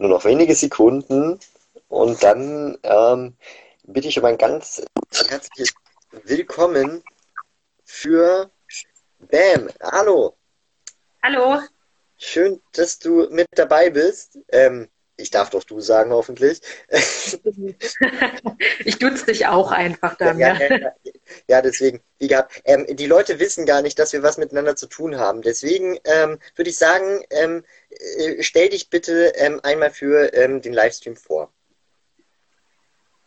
nur noch wenige Sekunden und dann ähm, bitte ich um ein ganz herzliches Willkommen für Bam. Hallo. Hallo. Schön, dass du mit dabei bist. Ähm, ich darf doch du sagen, hoffentlich. ich duze dich auch einfach dann. Ja, ja, ja, ja deswegen, wie gehabt. Ähm, die Leute wissen gar nicht, dass wir was miteinander zu tun haben. Deswegen ähm, würde ich sagen, ähm, äh, stell dich bitte ähm, einmal für ähm, den Livestream vor.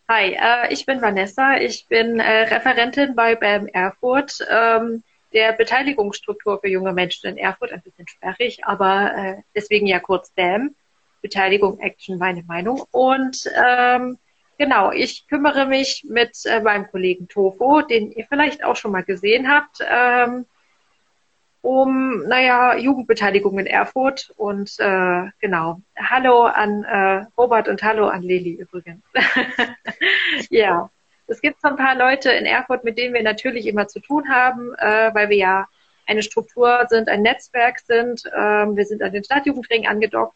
Hi, äh, ich bin Vanessa. Ich bin äh, Referentin bei BAM Erfurt. Ähm, der Beteiligungsstruktur für junge Menschen in Erfurt ein bisschen sperrig, aber äh, deswegen ja kurz BAM. Beteiligung, Action, meine Meinung. Und ähm, genau, ich kümmere mich mit äh, meinem Kollegen Tofo, den ihr vielleicht auch schon mal gesehen habt, ähm, um, naja, Jugendbeteiligung in Erfurt. Und äh, genau, hallo an äh, Robert und hallo an Lili übrigens. ja, es gibt so ein paar Leute in Erfurt, mit denen wir natürlich immer zu tun haben, äh, weil wir ja eine Struktur sind, ein Netzwerk sind. Ähm, wir sind an den Stadtjugendring angedockt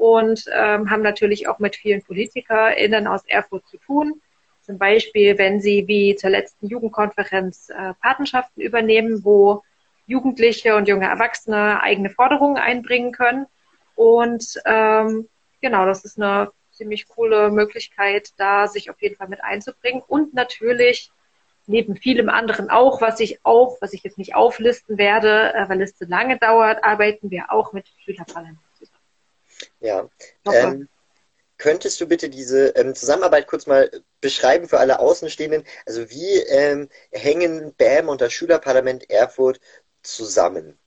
und ähm, haben natürlich auch mit vielen PolitikerInnen aus Erfurt zu tun. Zum Beispiel, wenn sie wie zur letzten Jugendkonferenz äh, Patenschaften übernehmen, wo Jugendliche und junge Erwachsene eigene Forderungen einbringen können. Und ähm, genau, das ist eine ziemlich coole Möglichkeit, da sich auf jeden Fall mit einzubringen. Und natürlich neben vielem anderen auch, was ich auch, was ich jetzt nicht auflisten werde, äh, weil es zu lange dauert, arbeiten wir auch mit Schülerparlamenten. Ja. Ähm, könntest du bitte diese ähm, Zusammenarbeit kurz mal beschreiben für alle Außenstehenden? Also wie ähm, hängen BAM und das Schülerparlament Erfurt zusammen?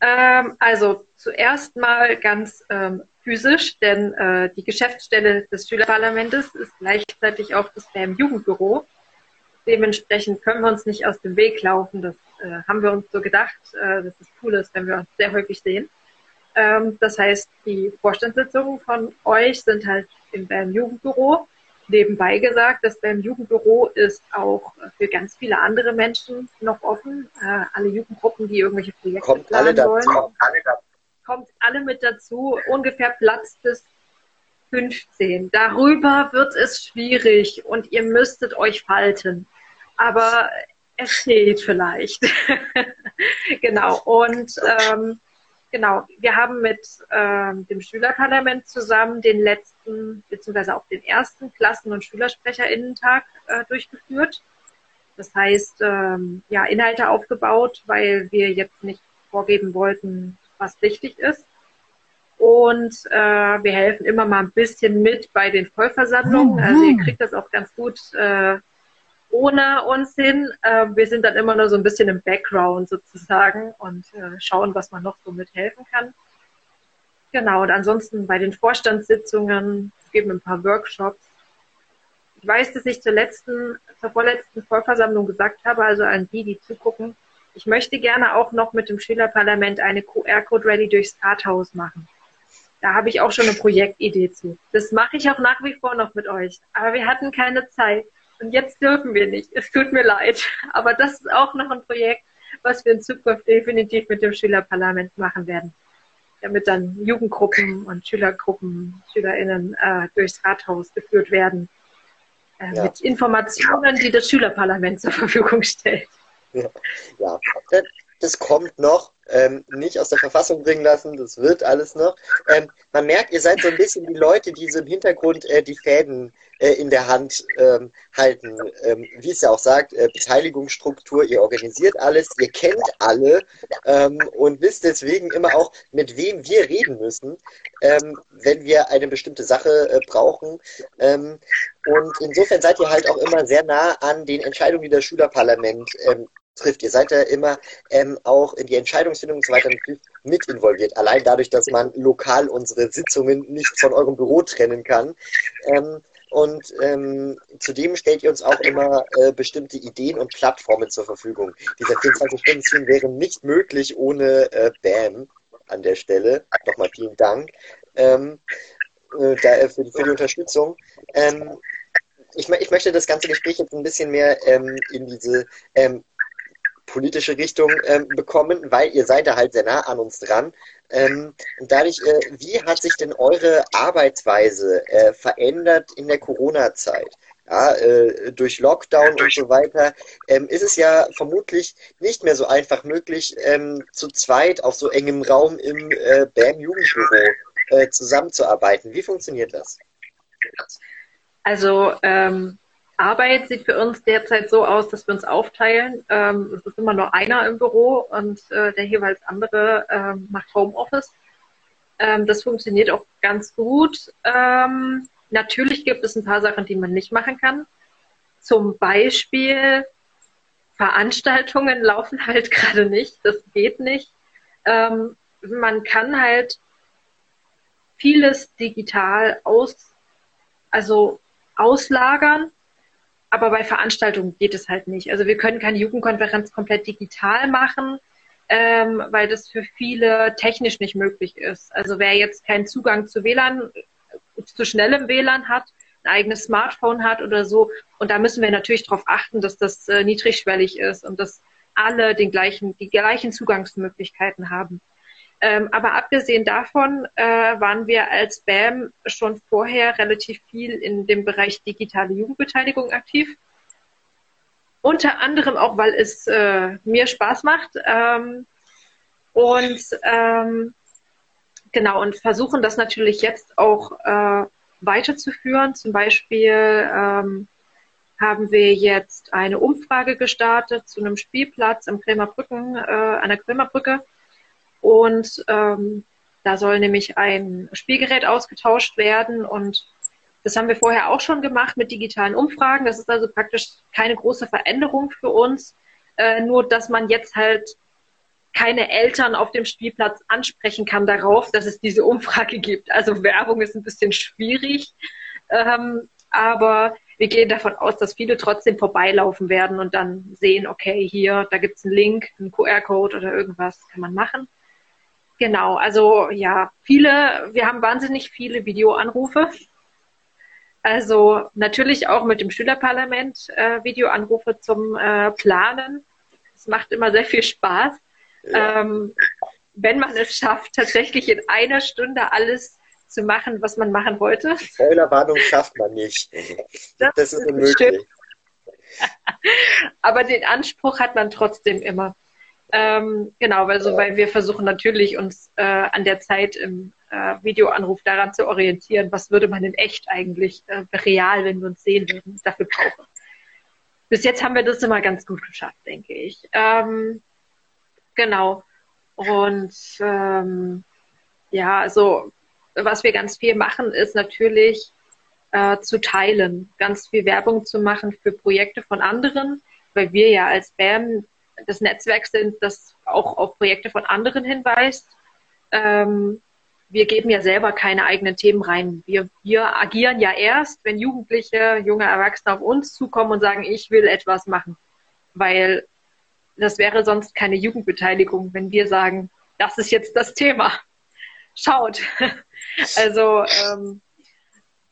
Ähm, also zuerst mal ganz ähm, physisch, denn äh, die Geschäftsstelle des Schülerparlamentes ist gleichzeitig auch das BAM Jugendbüro. Dementsprechend können wir uns nicht aus dem Weg laufen. Das äh, haben wir uns so gedacht, äh, dass es cool ist, wenn wir uns sehr häufig sehen. Ähm, das heißt, die Vorstandssitzungen von euch sind halt im BAM Jugendbüro. Nebenbei gesagt, das BAM Jugendbüro ist auch für ganz viele andere Menschen noch offen. Äh, alle Jugendgruppen, die irgendwelche Projekte kommt planen alle dazu, wollen. Alle dazu. Kommt alle mit dazu. Ungefähr Platz bis 15. Darüber wird es schwierig und ihr müsstet euch falten. Aber es geht vielleicht. genau. Und ähm, Genau, wir haben mit ähm, dem Schülerparlament zusammen den letzten, beziehungsweise auch den ersten Klassen- und SchülersprecherInnentag äh, durchgeführt. Das heißt, ähm, ja, Inhalte aufgebaut, weil wir jetzt nicht vorgeben wollten, was wichtig ist. Und äh, wir helfen immer mal ein bisschen mit bei den Vollversammlungen. Also ihr kriegt das auch ganz gut äh, ohne uns hin. Äh, wir sind dann immer nur so ein bisschen im Background sozusagen und äh, schauen, was man noch so mithelfen kann. Genau, und ansonsten bei den Vorstandssitzungen geben ein paar Workshops. Ich weiß, dass ich zur letzten, zur vorletzten Vollversammlung gesagt habe, also an die, die zugucken, ich möchte gerne auch noch mit dem Schülerparlament eine QR-Code-Rally durchs Rathaus machen. Da habe ich auch schon eine Projektidee zu. Das mache ich auch nach wie vor noch mit euch. Aber wir hatten keine Zeit. Und jetzt dürfen wir nicht. Es tut mir leid. Aber das ist auch noch ein Projekt, was wir in Zukunft definitiv mit dem Schülerparlament machen werden. Damit dann Jugendgruppen und Schülergruppen, SchülerInnen äh, durchs Rathaus geführt werden. Äh, ja. Mit Informationen, die das Schülerparlament zur Verfügung stellt. Ja, ja. Das kommt noch ähm, nicht aus der Verfassung bringen lassen. Das wird alles noch. Ähm, man merkt, ihr seid so ein bisschen die Leute, die so im Hintergrund äh, die Fäden äh, in der Hand ähm, halten. Ähm, wie es ja auch sagt, äh, Beteiligungsstruktur, ihr organisiert alles, ihr kennt alle ähm, und wisst deswegen immer auch, mit wem wir reden müssen, ähm, wenn wir eine bestimmte Sache äh, brauchen. und insofern seid ihr halt auch immer sehr nah an den Entscheidungen, die das Schülerparlament trifft. Ihr seid ja immer ähm, auch in die Entscheidungsfindung und so weiter mit involviert. Allein dadurch, dass man lokal unsere Sitzungen nicht von eurem Büro trennen kann. Ähm, und ähm, zudem stellt ihr uns auch immer äh, bestimmte Ideen und Plattformen zur Verfügung. Dieser 24-Stunden-Stream wäre nicht möglich ohne äh, BAM an der Stelle. Nochmal vielen Dank ähm, äh, da, äh, für, die, für, die, Unterstützung. Ähm, ich, ich, möchte das ganze Gespräch jetzt ein bisschen mehr ähm, in diese ähm, politische Richtung ähm, bekommen, weil ihr seid da halt sehr nah an uns dran. Ähm, und dadurch, äh, wie hat sich denn eure Arbeitsweise äh, verändert in der Corona-Zeit? Ja, äh, durch Lockdown und so weiter ähm, ist es ja vermutlich nicht mehr so einfach möglich, ähm, zu zweit auf so engem Raum im äh, BAM-Jugendbüro äh, zusammenzuarbeiten. Wie funktioniert das? Also ähm, Arbeit sieht für uns derzeit so aus, dass wir uns aufteilen. Ähm, es ist immer nur einer im Büro und äh, der jeweils andere ähm, macht Homeoffice. Ähm, das funktioniert auch ganz gut. Ähm, natürlich gibt es ein paar Sachen, die man nicht machen kann. Zum Beispiel Veranstaltungen laufen halt gerade nicht. Das geht nicht. Ähm, man kann halt vieles digital aus, also auslagern aber bei Veranstaltungen geht es halt nicht. Also wir können keine Jugendkonferenz komplett digital machen, ähm, weil das für viele technisch nicht möglich ist. Also wer jetzt keinen Zugang zu WLAN, zu schnellem WLAN hat, ein eigenes Smartphone hat oder so, und da müssen wir natürlich darauf achten, dass das äh, niedrigschwellig ist und dass alle den gleichen, die gleichen Zugangsmöglichkeiten haben. Ähm, aber abgesehen davon äh, waren wir als BAM schon vorher relativ viel in dem Bereich digitale Jugendbeteiligung aktiv. Unter anderem auch, weil es äh, mir Spaß macht. Ähm, und ähm, genau, und versuchen das natürlich jetzt auch äh, weiterzuführen. Zum Beispiel ähm, haben wir jetzt eine Umfrage gestartet zu einem Spielplatz am Krämerbrücken, äh, an der Krämerbrücke und ähm, da soll nämlich ein Spielgerät ausgetauscht werden und das haben wir vorher auch schon gemacht mit digitalen Umfragen. Das ist also praktisch keine große Veränderung für uns, äh, nur dass man jetzt halt keine Eltern auf dem Spielplatz ansprechen kann darauf, dass es diese Umfrage gibt. Also Werbung ist ein bisschen schwierig, ähm, aber wir gehen davon aus, dass viele trotzdem vorbeilaufen werden und dann sehen, okay, hier, da gibt es einen Link, einen QR-Code oder irgendwas, kann man machen. Genau, also ja, viele, wir haben wahnsinnig viele Videoanrufe. Also natürlich auch mit dem Schülerparlament äh, Videoanrufe zum äh, Planen. Es macht immer sehr viel Spaß. Ja. Ähm, wenn man es schafft, tatsächlich in einer Stunde alles zu machen, was man machen wollte. Spoilerwarnung schafft man nicht. Das, das ist unmöglich. Aber den Anspruch hat man trotzdem immer. Ähm, genau, also, weil wir versuchen natürlich uns äh, an der Zeit im äh, Videoanruf daran zu orientieren, was würde man in echt eigentlich äh, real, wenn wir uns sehen würden, dafür brauchen. Bis jetzt haben wir das immer ganz gut geschafft, denke ich. Ähm, genau. Und ähm, ja, also was wir ganz viel machen, ist natürlich äh, zu teilen, ganz viel Werbung zu machen für Projekte von anderen, weil wir ja als BAM das Netzwerk sind, das auch auf Projekte von anderen hinweist. Ähm, wir geben ja selber keine eigenen Themen rein. Wir, wir agieren ja erst, wenn Jugendliche, junge Erwachsene auf uns zukommen und sagen, ich will etwas machen. Weil das wäre sonst keine Jugendbeteiligung, wenn wir sagen, das ist jetzt das Thema. Schaut. Also ähm,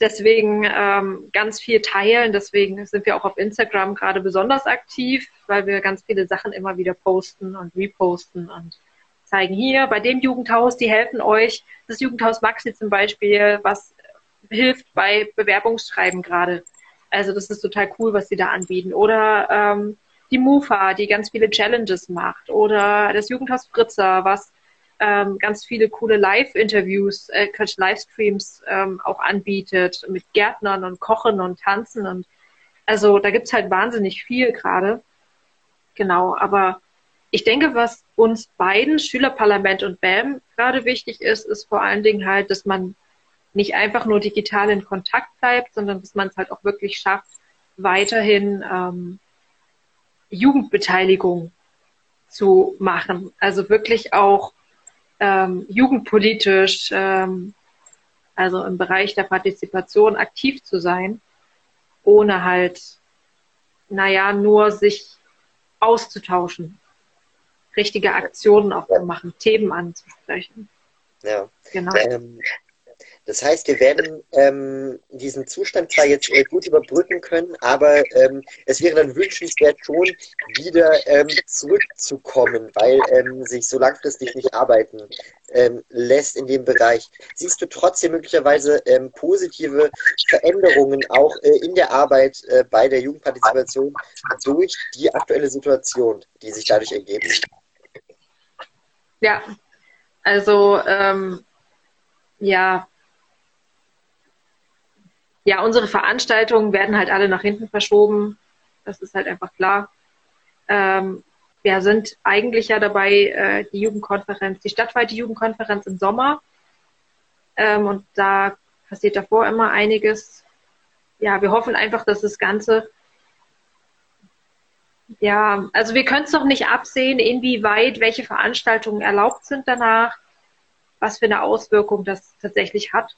deswegen ähm, ganz viel teilen. Deswegen sind wir auch auf Instagram gerade besonders aktiv, weil wir ganz viele Sachen immer wieder posten und reposten und zeigen hier bei dem Jugendhaus, die helfen euch. Das Jugendhaus Maxi zum Beispiel, was hilft bei Bewerbungsschreiben gerade. Also das ist total cool, was sie da anbieten. Oder ähm, die MUFA, die ganz viele Challenges macht. Oder das Jugendhaus Fritzer, was ähm, ganz viele coole Live-Interviews, äh, Livestreams ähm, auch anbietet mit Gärtnern und Kochen und Tanzen und also da gibt's halt wahnsinnig viel gerade. Genau, aber ich denke, was uns beiden, Schülerparlament und BAM, gerade wichtig ist, ist vor allen Dingen halt, dass man nicht einfach nur digital in Kontakt bleibt, sondern dass man es halt auch wirklich schafft, weiterhin ähm, Jugendbeteiligung zu machen. Also wirklich auch ähm, jugendpolitisch, ähm, also im Bereich der Partizipation aktiv zu sein, ohne halt, naja, nur sich auszutauschen, richtige Aktionen auch zu machen, Themen anzusprechen. Ja, genau. Ähm, Das heißt, wir werden ähm, diesen Zustand zwar jetzt äh, gut überbrücken können, aber ähm, es wäre dann wünschenswert schon wieder ähm, zurückzukommen, weil ähm, sich so langfristig nicht arbeiten ähm, lässt in dem Bereich. Siehst du trotzdem möglicherweise ähm, positive Veränderungen auch äh, in der Arbeit äh, bei der Jugendpartizipation durch die aktuelle Situation, die sich dadurch ergeben? Ja, also ja, ja, unsere Veranstaltungen werden halt alle nach hinten verschoben. Das ist halt einfach klar. Ähm, wir sind eigentlich ja dabei, äh, die Jugendkonferenz, die stadtweite Jugendkonferenz im Sommer. Ähm, und da passiert davor immer einiges. Ja, wir hoffen einfach, dass das Ganze, ja, also wir können es noch nicht absehen, inwieweit welche Veranstaltungen erlaubt sind danach, was für eine Auswirkung das tatsächlich hat.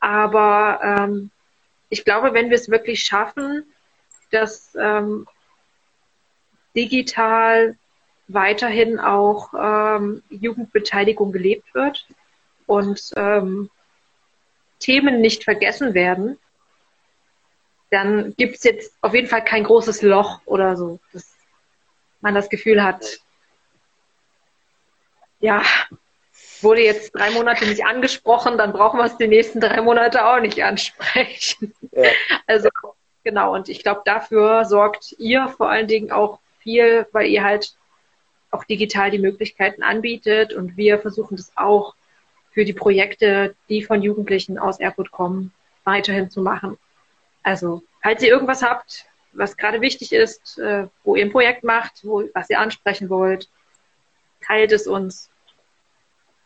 Aber ähm, ich glaube, wenn wir es wirklich schaffen, dass ähm, digital weiterhin auch ähm, Jugendbeteiligung gelebt wird und ähm, Themen nicht vergessen werden, dann gibt es jetzt auf jeden Fall kein großes Loch oder so, dass man das Gefühl hat, ja, wurde jetzt drei Monate nicht angesprochen, dann brauchen wir es die nächsten drei Monate auch nicht ansprechen. Ja. Also genau, und ich glaube, dafür sorgt ihr vor allen Dingen auch viel, weil ihr halt auch digital die Möglichkeiten anbietet und wir versuchen das auch für die Projekte, die von Jugendlichen aus Erfurt kommen, weiterhin zu machen. Also, falls ihr irgendwas habt, was gerade wichtig ist, äh, wo ihr ein Projekt macht, wo, was ihr ansprechen wollt, teilt es uns.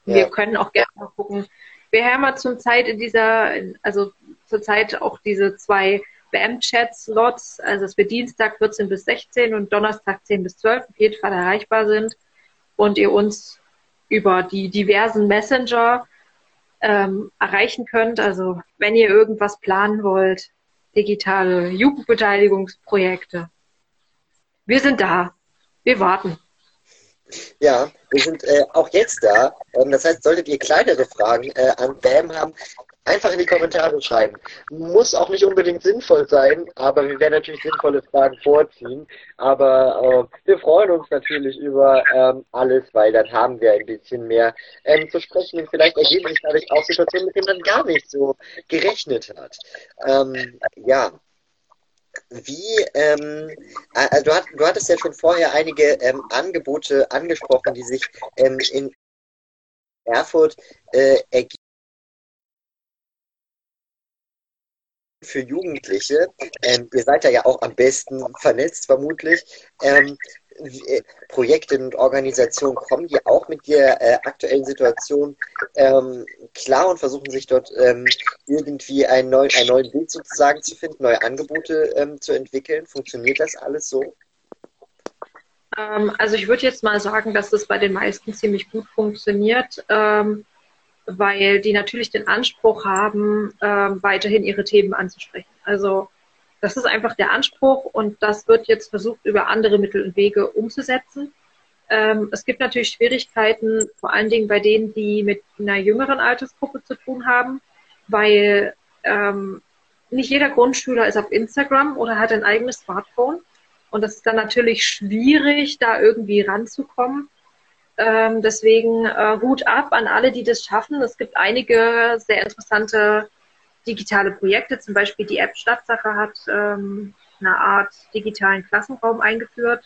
Ja. Wir können auch gerne mal gucken. Wir haben ja zum Zeit in dieser, also zurzeit auch diese zwei BM-Chat-Slots, also dass wir Dienstag 14 bis 16 und Donnerstag 10 bis 12 auf jeden Fall erreichbar sind und ihr uns über die diversen Messenger ähm, erreichen könnt. Also wenn ihr irgendwas planen wollt, digitale Jugendbeteiligungsprojekte. Wir sind da. Wir warten. Ja, wir sind äh, auch jetzt da. Ähm, das heißt, solltet ihr kleinere Fragen äh, an BAM haben, einfach in die Kommentare schreiben. Muss auch nicht unbedingt sinnvoll sein, aber wir werden natürlich sinnvolle Fragen vorziehen. Aber äh, wir freuen uns natürlich über ähm, alles, weil dann haben wir ein bisschen mehr ähm, zu sprechen und vielleicht ergeben sich dadurch auch Situationen, mit denen man gar nicht so gerechnet hat. Ähm, ja. Wie, ähm, also du, hat, du hattest ja schon vorher einige ähm, Angebote angesprochen, die sich ähm, in Erfurt äh, ergeben für Jugendliche. Ähm, ihr seid da ja auch am besten vernetzt, vermutlich. Äh, Projekte und Organisationen kommen die auch mit der äh, aktuellen Situation ähm, klar und versuchen sich dort ähm, irgendwie ein, neu, ein neues Bild sozusagen zu finden, neue Angebote ähm, zu entwickeln. Funktioniert das alles so? Ähm, also ich würde jetzt mal sagen, dass das bei den meisten ziemlich gut funktioniert. Ähm, weil die natürlich den Anspruch haben, ähm, weiterhin ihre Themen anzusprechen. Also das ist einfach der Anspruch und das wird jetzt versucht, über andere Mittel und Wege umzusetzen. Ähm, es gibt natürlich Schwierigkeiten, vor allen Dingen bei denen, die mit einer jüngeren Altersgruppe zu tun haben, weil ähm, nicht jeder Grundschüler ist auf Instagram oder hat ein eigenes Smartphone. Und das ist dann natürlich schwierig, da irgendwie ranzukommen. Ähm, deswegen äh, Hut ab an alle, die das schaffen. Es gibt einige sehr interessante digitale Projekte. Zum Beispiel die App Stadtsache hat ähm, eine Art digitalen Klassenraum eingeführt,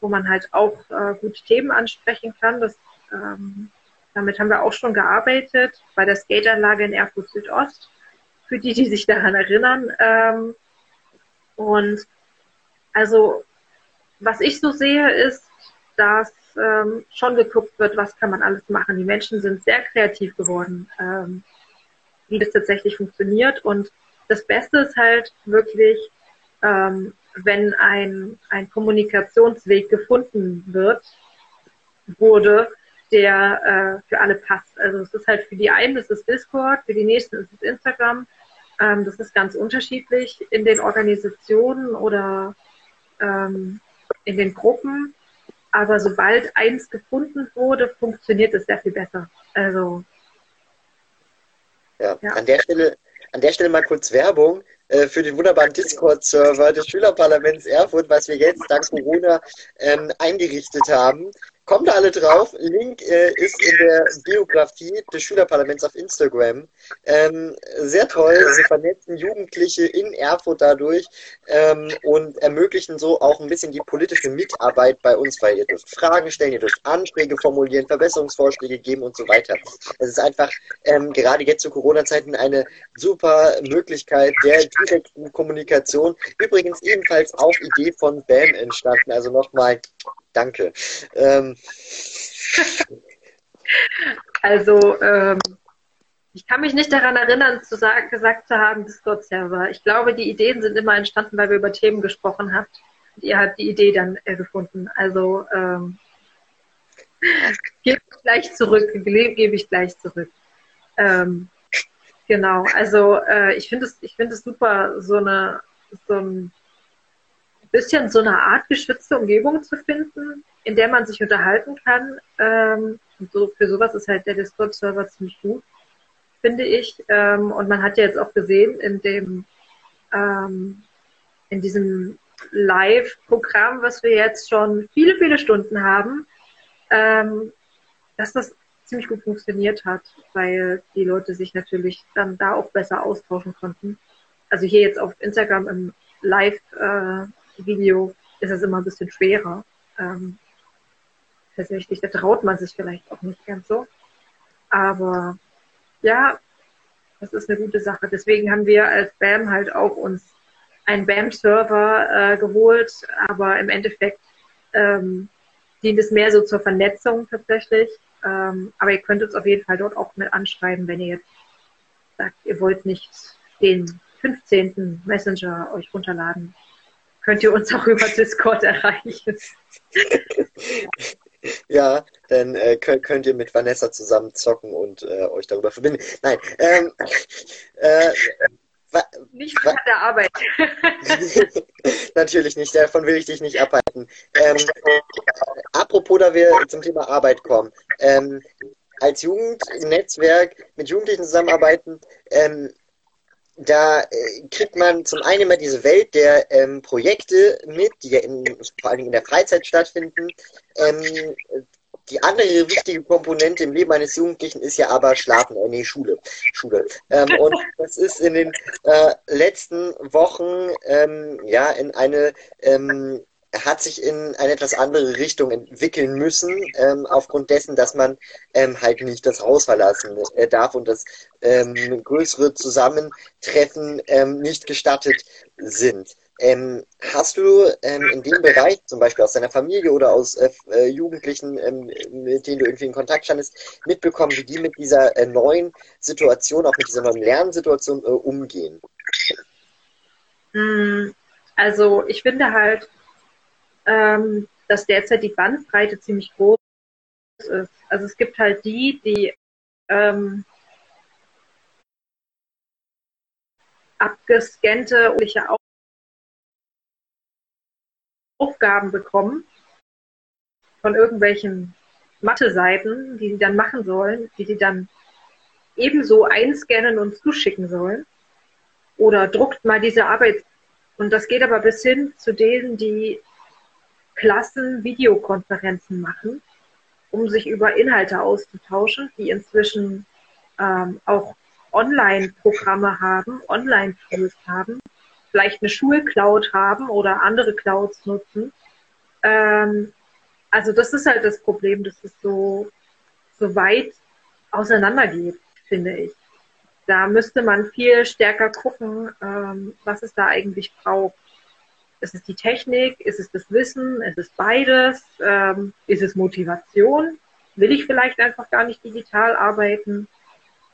wo man halt auch äh, gut Themen ansprechen kann. Das, ähm, damit haben wir auch schon gearbeitet bei der Skateanlage in Erfurt Südost, für die, die sich daran erinnern. Ähm, und also, was ich so sehe, ist, dass ähm, schon geguckt wird, was kann man alles machen. Die Menschen sind sehr kreativ geworden, ähm, wie das tatsächlich funktioniert. Und das Beste ist halt wirklich, ähm, wenn ein, ein Kommunikationsweg gefunden wird, wurde, der äh, für alle passt. Also es ist halt für die einen ist es Discord, für die nächsten ist es Instagram. Ähm, das ist ganz unterschiedlich in den Organisationen oder ähm, in den Gruppen. Aber sobald eins gefunden wurde, funktioniert es sehr viel besser. Also Ja, ja. An, der Stelle, an der Stelle mal kurz Werbung äh, für den wunderbaren Discord-Server des Schülerparlaments Erfurt, was wir jetzt dank Corona ähm, eingerichtet haben. Kommt da alle drauf. Link äh, ist in der Biografie des Schülerparlaments auf Instagram. Ähm, sehr toll. Sie vernetzen Jugendliche in Erfurt dadurch ähm, und ermöglichen so auch ein bisschen die politische Mitarbeit bei uns, weil ihr dürft Fragen stellen, ihr dürft Anträge formulieren, Verbesserungsvorschläge geben und so weiter. Es ist einfach ähm, gerade jetzt zu Corona-Zeiten eine super Möglichkeit der direkten Kommunikation. Übrigens ebenfalls auf Idee von BAM entstanden. Also nochmal Danke. Ähm. Also, ähm, ich kann mich nicht daran erinnern, zu sagen, gesagt zu haben, Discord-Server. Ich glaube, die Ideen sind immer entstanden, weil wir über Themen gesprochen habt. Und ihr habt die Idee dann äh, gefunden. Also, ähm, gebe ich gleich zurück. Gebe ich gleich zurück. Ähm, genau. Also, äh, ich finde es, ich finde es super, so eine, so ein bisschen so eine Art geschützte Umgebung zu finden, in der man sich unterhalten kann. Ähm, so, für sowas ist halt der Discord-Server ziemlich gut, finde ich. Ähm, und man hat ja jetzt auch gesehen in dem, ähm, in diesem Live-Programm, was wir jetzt schon viele, viele Stunden haben, ähm, dass das ziemlich gut funktioniert hat, weil die Leute sich natürlich dann da auch besser austauschen konnten. Also hier jetzt auf Instagram im Live äh, Video ist es immer ein bisschen schwerer. Ähm, tatsächlich, da traut man sich vielleicht auch nicht ganz so. Aber ja, das ist eine gute Sache. Deswegen haben wir als BAM halt auch uns einen BAM-Server äh, geholt, aber im Endeffekt ähm, dient es mehr so zur Vernetzung tatsächlich. Ähm, aber ihr könnt uns auf jeden Fall dort auch mit anschreiben, wenn ihr jetzt sagt, ihr wollt nicht den 15. Messenger euch runterladen könnt ihr uns auch über Discord erreichen. Ja, dann äh, könnt, könnt, ihr mit Vanessa zusammen zocken und äh, euch darüber verbinden. Nein, ähm, äh, nicht von der Arbeit. Natürlich nicht, davon will ich dich nicht abhalten. Ähm, apropos, da wir zum Thema Arbeit kommen. Ähm, als Jugendnetzwerk mit Jugendlichen zusammenarbeiten, ähm, da äh, kriegt man zum einen immer diese Welt der ähm, Projekte mit, die ja in, vor allem in der Freizeit stattfinden. Ähm, die andere wichtige Komponente im Leben eines Jugendlichen ist ja aber Schlafen, äh, nee, Schule. Schule. Ähm, und das ist in den äh, letzten Wochen ähm, ja in eine ähm, hat sich in eine etwas andere Richtung entwickeln müssen, ähm, aufgrund dessen, dass man ähm, halt nicht das Haus verlassen äh, darf und das ähm, größere Zusammentreffen ähm, nicht gestattet sind. Ähm, hast du ähm, in dem Bereich, zum Beispiel aus deiner Familie oder aus äh, äh Jugendlichen, mit denen du irgendwie in Kontakt standest, mitbekommen, wie die mit dieser äh, neuen Situation, auch mit dieser neuen Lernsituation äh, umgehen? Hm, also ich finde halt, ähm, dass derzeit die Bandbreite ziemlich groß ist. Also es gibt halt die, die ähm, abgescannte Aufgaben bekommen von irgendwelchen Mathe-Seiten, die sie dann machen sollen, die sie dann ebenso einscannen und zuschicken sollen. Oder druckt mal diese Arbeit. Und das geht aber bis hin zu denen, die Klassen Videokonferenzen machen, um sich über Inhalte auszutauschen, die inzwischen ähm, auch Online-Programme haben, Online-Tools haben, vielleicht eine Schulcloud haben oder andere Clouds nutzen. Ähm, also das ist halt das Problem, dass es so, so weit auseinandergeht, finde ich. Da müsste man viel stärker gucken, ähm, was es da eigentlich braucht. Ist es die Technik? Ist es das Wissen? Ist es beides? Ähm, ist es Motivation? Will ich vielleicht einfach gar nicht digital arbeiten?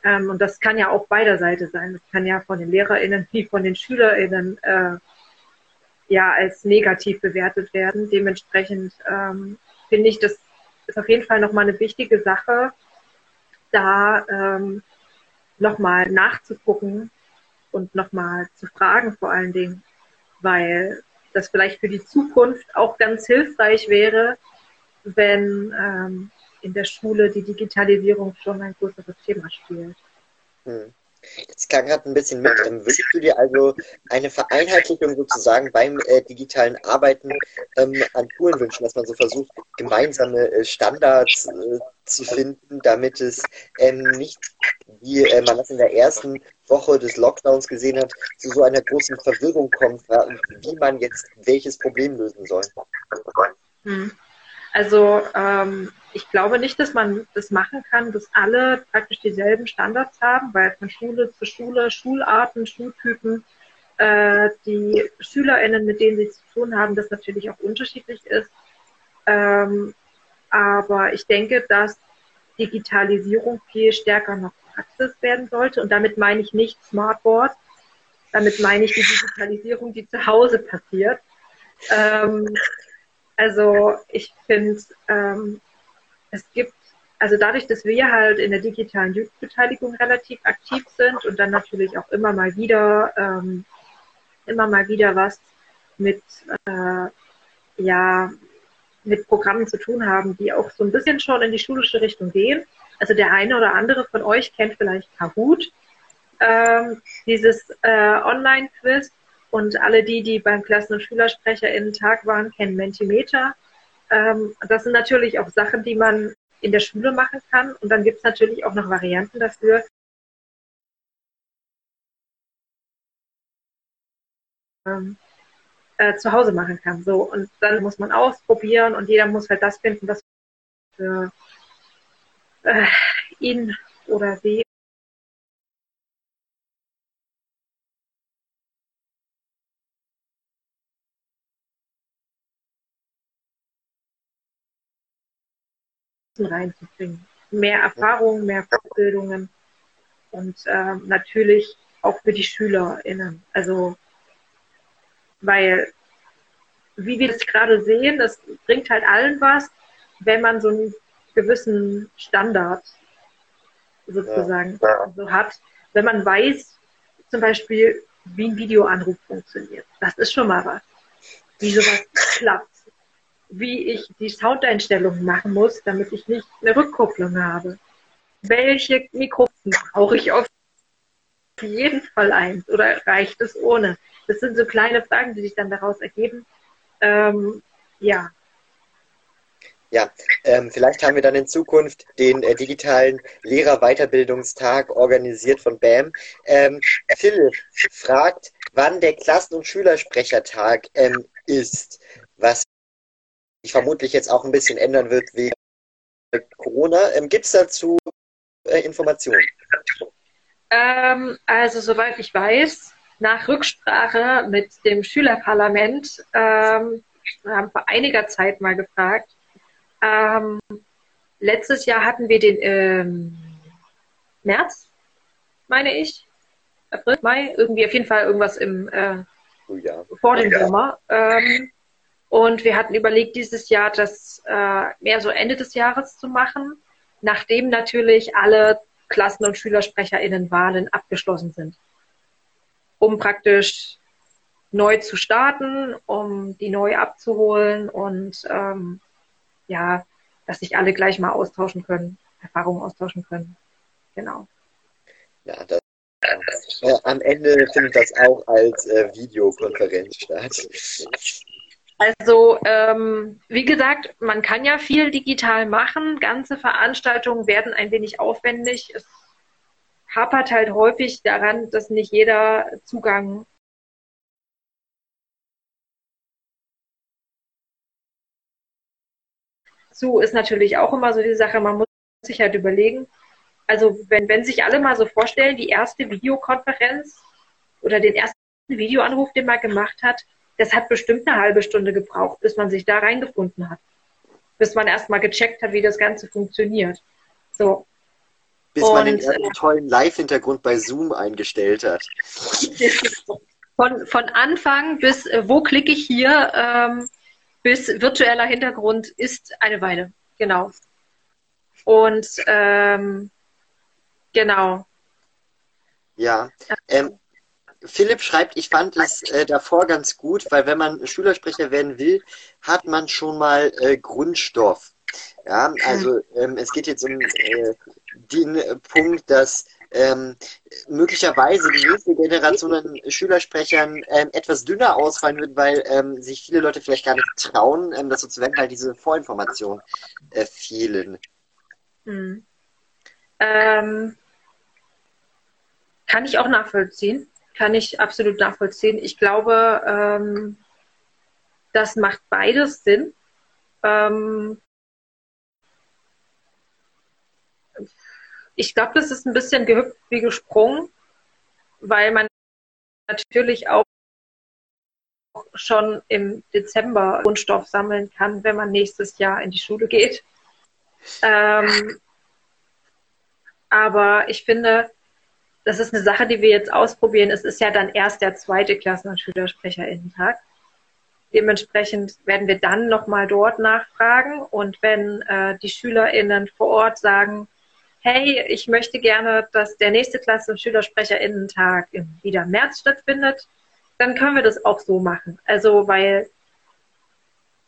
Ähm, und das kann ja auch beider Seite sein. Das kann ja von den LehrerInnen wie von den SchülerInnen äh, ja als negativ bewertet werden. Dementsprechend ähm, finde ich, das ist auf jeden Fall nochmal eine wichtige Sache, da ähm, nochmal nachzugucken und nochmal zu fragen vor allen Dingen, weil das vielleicht für die Zukunft auch ganz hilfreich wäre, wenn ähm, in der Schule die Digitalisierung schon ein größeres Thema spielt. Hm. Das klang gerade ein bisschen mit. Ähm, würdest du dir also eine Vereinheitlichung sozusagen beim äh, digitalen Arbeiten ähm, an Schulen wünschen, dass man so versucht, gemeinsame äh, Standards äh, zu finden, damit es ähm, nicht, wie äh, man das in der ersten Woche des Lockdowns gesehen hat, zu so einer großen Verwirrung kommt, wie man jetzt welches Problem lösen soll? Hm. Also ähm, ich glaube nicht, dass man das machen kann, dass alle praktisch dieselben Standards haben, weil von Schule zu Schule, Schularten, Schultypen, äh, die SchülerInnen, mit denen sie zu tun haben, das natürlich auch unterschiedlich ist. Ähm, aber ich denke, dass Digitalisierung viel stärker noch Praxis werden sollte. Und damit meine ich nicht Smartboard, damit meine ich die Digitalisierung, die zu Hause passiert. Ähm, also ich finde, ähm, es gibt, also dadurch, dass wir halt in der digitalen Jugendbeteiligung relativ aktiv sind und dann natürlich auch immer mal wieder, ähm, immer mal wieder was mit, äh, ja, mit Programmen zu tun haben, die auch so ein bisschen schon in die schulische Richtung gehen. Also der eine oder andere von euch kennt vielleicht Kahoot, ähm, dieses äh, Online-Quiz, und alle die, die beim Klassen- und SchülersprecherInnen-Tag waren, kennen Mentimeter. Ähm, das sind natürlich auch Sachen, die man in der Schule machen kann. Und dann gibt es natürlich auch noch Varianten dafür. Ähm, äh, zu Hause machen kann. So, und dann muss man ausprobieren und jeder muss halt das finden, was für äh, ihn oder sie reinzubringen. Mehr Erfahrungen, mehr Fortbildungen und äh, natürlich auch für die SchülerInnen. Also, weil, wie wir es gerade sehen, das bringt halt allen was, wenn man so einen gewissen Standard sozusagen ja. so hat. Wenn man weiß, zum Beispiel, wie ein Videoanruf funktioniert. Das ist schon mal was. Wie sowas klappt wie ich die Soundeinstellungen machen muss, damit ich nicht eine Rückkopplung habe. Welche Mikrofone brauche ich auf jeden Fall eins oder reicht es ohne? Das sind so kleine Fragen, die sich dann daraus ergeben. Ähm, ja. Ja, ähm, vielleicht haben wir dann in Zukunft den äh, digitalen Lehrerweiterbildungstag organisiert von BAM. Ähm, Philipp fragt, wann der Klassen- und Schülersprechertag ähm, ist. Was sich vermutlich jetzt auch ein bisschen ändern wird wegen Corona. Ähm, Gibt es dazu äh, Informationen? Ähm, also, soweit ich weiß, nach Rücksprache mit dem Schülerparlament ähm, haben vor einiger Zeit mal gefragt. Ähm, letztes Jahr hatten wir den ähm, März, meine ich. April, Mai, irgendwie auf jeden Fall irgendwas im äh, oh ja. vor dem ja. Sommer. Ähm, und wir hatten überlegt, dieses Jahr das äh, mehr so Ende des Jahres zu machen, nachdem natürlich alle Klassen- und SchülersprecherInnen-Wahlen abgeschlossen sind. Um praktisch neu zu starten, um die neu abzuholen und ähm, ja, dass sich alle gleich mal austauschen können, Erfahrungen austauschen können. Genau. Ja, das, äh, am Ende findet das auch als äh, Videokonferenz statt. Also, ähm, wie gesagt, man kann ja viel digital machen. Ganze Veranstaltungen werden ein wenig aufwendig. Es hapert halt häufig daran, dass nicht jeder Zugang zu ist natürlich auch immer so die Sache, man muss sich halt überlegen, also wenn, wenn sich alle mal so vorstellen, die erste Videokonferenz oder den ersten Videoanruf, den man gemacht hat, das hat bestimmt eine halbe Stunde gebraucht, bis man sich da reingefunden hat. Bis man erstmal gecheckt hat, wie das Ganze funktioniert. So. Bis Und, man den äh, tollen Live-Hintergrund bei Zoom eingestellt hat. Von, von Anfang bis, äh, wo klicke ich hier, ähm, bis virtueller Hintergrund ist eine Weile. Genau. Und ähm, genau. Ja. Ähm, Philipp schreibt, ich fand es äh, davor ganz gut, weil wenn man Schülersprecher werden will, hat man schon mal äh, Grundstoff. Ja, also ähm, es geht jetzt um äh, den Punkt, dass ähm, möglicherweise die nächste Generation an Schülersprechern ähm, etwas dünner ausfallen wird, weil ähm, sich viele Leute vielleicht gar nicht trauen, ähm, das so zu wenden, weil diese Vorinformationen äh, fehlen. Hm. Ähm, kann ich auch nachvollziehen. Kann ich absolut nachvollziehen. Ich glaube, ähm, das macht beides Sinn. Ähm, ich glaube, das ist ein bisschen gehüpft wie gesprungen, weil man natürlich auch schon im Dezember Grundstoff sammeln kann, wenn man nächstes Jahr in die Schule geht. Ähm, aber ich finde, das ist eine Sache, die wir jetzt ausprobieren. Es ist ja dann erst der zweite Klassen- und Schülersprecherinnentag. Dementsprechend werden wir dann nochmal dort nachfragen. Und wenn äh, die SchülerInnen vor Ort sagen, hey, ich möchte gerne, dass der nächste Klasse- und Schülersprecherinnentag wieder im März stattfindet, dann können wir das auch so machen. Also, weil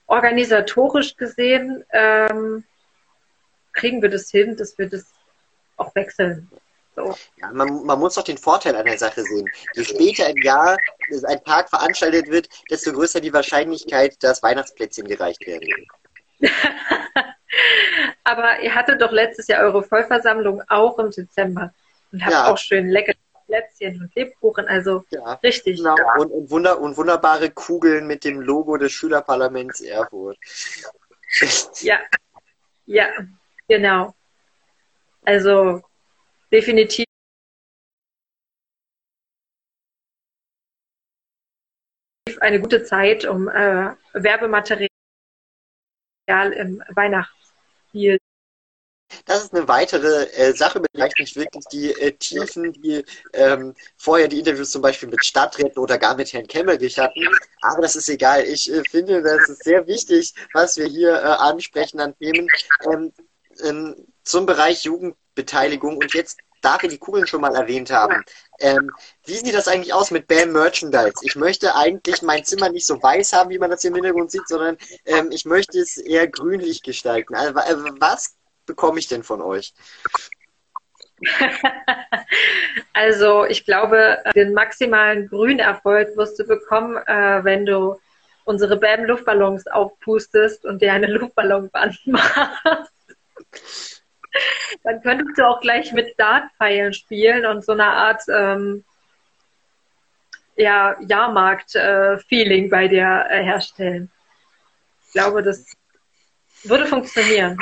organisatorisch gesehen ähm, kriegen wir das hin, dass wir das auch wechseln. So. Ja, man, man, muss doch den Vorteil an der Sache sehen. Je später im Jahr ein Tag veranstaltet wird, desto größer die Wahrscheinlichkeit, dass Weihnachtsplätzchen gereicht werden. Aber ihr hattet doch letztes Jahr eure Vollversammlung auch im Dezember und habt ja. auch schön leckere Plätzchen und Lebkuchen, also ja, richtig. Genau. Und, und, wunder, und wunderbare Kugeln mit dem Logo des Schülerparlaments Erfurt. Ja, ja, genau. Also definitiv eine gute Zeit, um äh, Werbematerial im Weihnachtsstil. Das ist eine weitere äh, Sache, vielleicht nicht wirklich die äh, Tiefen, die ähm, vorher die Interviews zum Beispiel mit Stadträten oder gar mit Herrn Kemmerich hatten. Aber das ist egal. Ich äh, finde, das ist sehr wichtig, was wir hier äh, ansprechen an Themen ähm, ähm, zum Bereich Jugendbeteiligung. Und jetzt da wir die Kugeln schon mal erwähnt haben, ähm, wie sieht das eigentlich aus mit BAM Merchandise? Ich möchte eigentlich mein Zimmer nicht so weiß haben, wie man das hier im Hintergrund sieht, sondern ähm, ich möchte es eher grünlich gestalten. Also, äh, was bekomme ich denn von euch? also ich glaube, den maximalen Grünerfolg wirst du bekommen, äh, wenn du unsere BAM Luftballons aufpustest und dir eine Luftballonband machst. Dann könntest du auch gleich mit Dartpfeilen spielen und so eine Art ähm, ja, Jahrmarkt-Feeling bei dir äh, herstellen. Ich glaube, das würde funktionieren.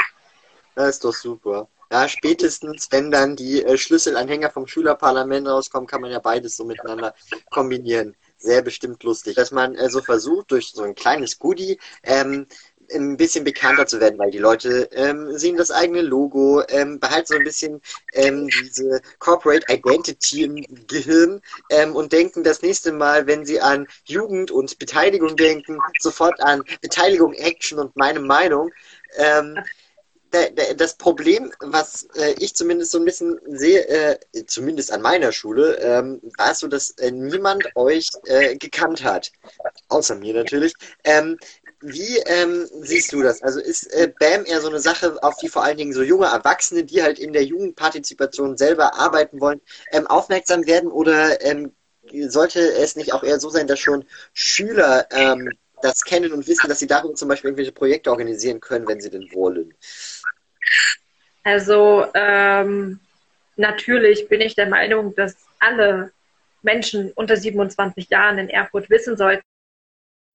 Das ist doch super. Ja, spätestens, wenn dann die äh, Schlüsselanhänger vom Schülerparlament rauskommen, kann man ja beides so miteinander kombinieren. Sehr bestimmt lustig. Dass man äh, so versucht, durch so ein kleines Goodie ähm, ein bisschen bekannter zu werden, weil die Leute ähm, sehen das eigene Logo, ähm, behalten so ein bisschen ähm, diese Corporate Identity im Gehirn ähm, und denken das nächste Mal, wenn sie an Jugend und Beteiligung denken, sofort an Beteiligung, Action und meine Meinung. Ähm, das Problem, was äh, ich zumindest so ein bisschen sehe, äh, zumindest an meiner Schule, ähm, war so, dass äh, niemand euch gekannt hat. Außer mir natürlich. Wie ähm, siehst du das? Also ist äh, BAM eher so eine Sache, auf die vor allen Dingen so junge Erwachsene, die halt in der Jugendpartizipation selber arbeiten wollen, ähm, aufmerksam werden oder ähm, sollte es nicht auch eher so sein, dass schon Schüler ähm, das kennen und wissen, dass sie darüber zum Beispiel irgendwelche Projekte organisieren können, wenn sie denn wollen? Also ähm, natürlich bin ich der Meinung, dass alle Menschen unter 27 Jahren in Erfurt wissen sollten,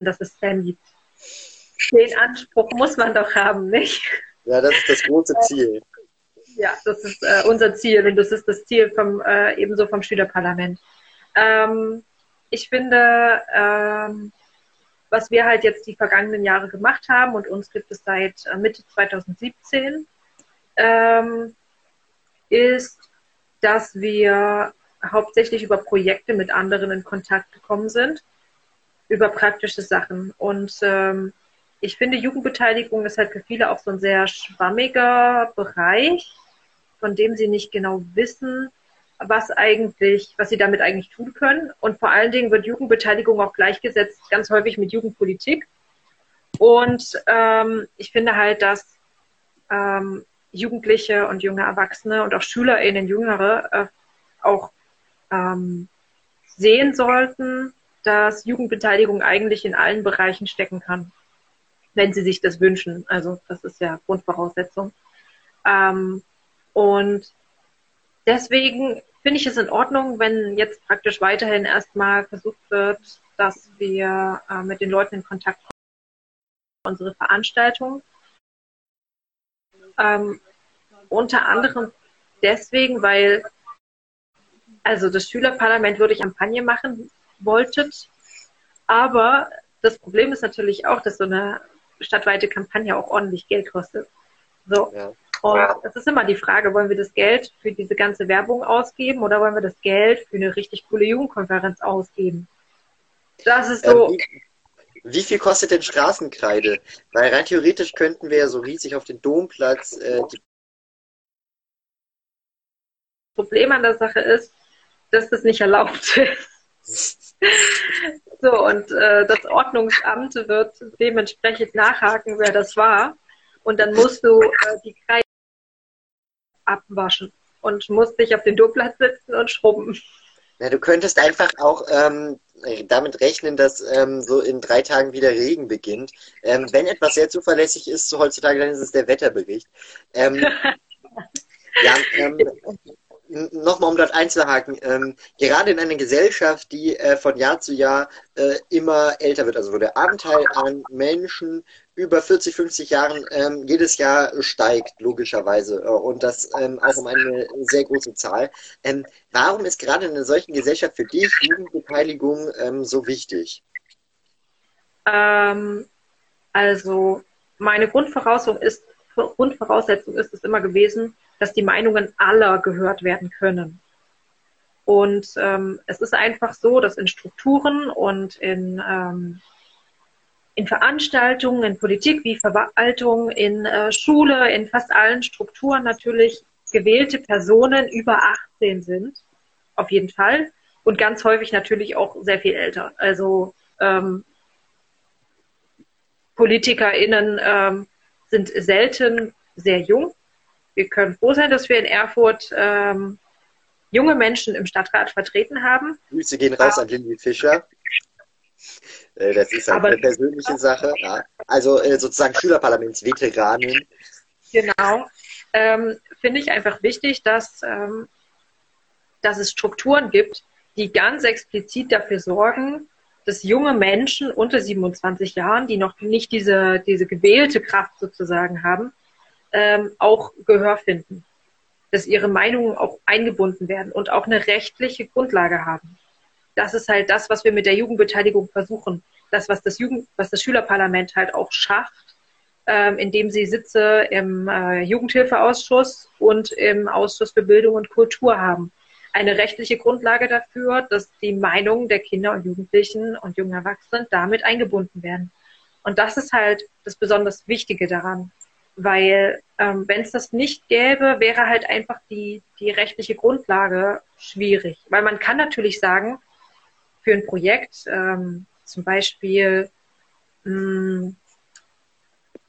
dass es BAM gibt. Den Anspruch muss man doch haben, nicht? Ja, das ist das große Ziel. Ja, das ist äh, unser Ziel und das ist das Ziel vom, äh, ebenso vom Schülerparlament. Ähm, ich finde, ähm, was wir halt jetzt die vergangenen Jahre gemacht haben und uns gibt es seit äh, Mitte 2017, ähm, ist, dass wir hauptsächlich über Projekte mit anderen in Kontakt gekommen sind über praktische Sachen. Und ähm, ich finde, Jugendbeteiligung ist halt für viele auch so ein sehr schwammiger Bereich, von dem sie nicht genau wissen, was eigentlich, was sie damit eigentlich tun können. Und vor allen Dingen wird Jugendbeteiligung auch gleichgesetzt ganz häufig mit Jugendpolitik. Und ähm, ich finde halt, dass ähm, Jugendliche und junge Erwachsene und auch SchülerInnen, Jüngere, äh, auch ähm, sehen sollten, dass Jugendbeteiligung eigentlich in allen Bereichen stecken kann, wenn sie sich das wünschen. Also das ist ja Grundvoraussetzung. Ähm, und deswegen finde ich es in Ordnung, wenn jetzt praktisch weiterhin erstmal versucht wird, dass wir äh, mit den Leuten in Kontakt kommen, unsere Veranstaltung. Ähm, unter anderem deswegen, weil also das Schülerparlament würde ich Kampagne machen wolltet, aber das Problem ist natürlich auch, dass so eine stadtweite Kampagne auch ordentlich Geld kostet. So. Ja. Und es ist immer die Frage, wollen wir das Geld für diese ganze Werbung ausgeben oder wollen wir das Geld für eine richtig coole Jugendkonferenz ausgeben? Das ist so. Ähm, wie, viel kostet denn Straßenkreide? Weil rein theoretisch könnten wir ja so riesig auf den Domplatz äh, die Problem an der Sache ist, dass das nicht erlaubt ist. so, und äh, das Ordnungsamt wird dementsprechend nachhaken, wer das war. Und dann musst du äh, die Kreide abwaschen und musst dich auf den Domplatz sitzen und schrubben. Ja, du könntest einfach auch ähm, damit rechnen, dass ähm, so in drei Tagen wieder Regen beginnt. Ähm, wenn etwas sehr zuverlässig ist, so heutzutage, dann ist es der Wetterbericht. Ähm, ja, ähm, nochmal um dort einzuhaken, ähm, gerade in einer Gesellschaft, die äh, von Jahr zu Jahr äh, immer älter wird, also wo der Anteil an Menschen über 40, 50 Jahren ähm, jedes Jahr steigt, logischerweise, äh, und das ähm, auch um eine sehr große Zahl. Ähm, warum ist gerade in einer solchen Gesellschaft für dich Jugendbeteiligung ähm, so wichtig? Ähm, also meine Grundvoraussetzung ist, Grundvoraussetzung ist es immer gewesen, dass die Meinungen aller gehört werden können. Und ähm, es ist einfach so, dass in Strukturen und in, ähm, in Veranstaltungen, in Politik wie Verwaltung, in äh, Schule, in fast allen Strukturen natürlich gewählte Personen über 18 sind. Auf jeden Fall. Und ganz häufig natürlich auch sehr viel älter. Also ähm, PolitikerInnen ähm, sind selten sehr jung wir können froh sein, dass wir in Erfurt ähm, junge Menschen im Stadtrat vertreten haben. Grüße gehen raus an Lilly Fischer. Äh, das ist halt Aber, eine persönliche Sache. Ja. Also äh, sozusagen Schülerparlamentsveteranin. Genau. Ähm, Finde ich einfach wichtig, dass, ähm, dass es Strukturen gibt, die ganz explizit dafür sorgen, dass junge Menschen unter 27 Jahren, die noch nicht diese, diese gewählte Kraft sozusagen haben, ähm, auch Gehör finden, dass ihre Meinungen auch eingebunden werden und auch eine rechtliche Grundlage haben. Das ist halt das, was wir mit der Jugendbeteiligung versuchen. Das, was das Jugend, was das Schülerparlament halt auch schafft, ähm, indem sie Sitze im äh, Jugendhilfeausschuss und im Ausschuss für Bildung und Kultur haben. Eine rechtliche Grundlage dafür, dass die Meinungen der Kinder und Jugendlichen und jungen Erwachsenen damit eingebunden werden. Und das ist halt das besonders Wichtige daran. Weil ähm, wenn es das nicht gäbe, wäre halt einfach die, die rechtliche Grundlage schwierig. Weil man kann natürlich sagen, für ein Projekt, ähm, zum Beispiel, mh, hm,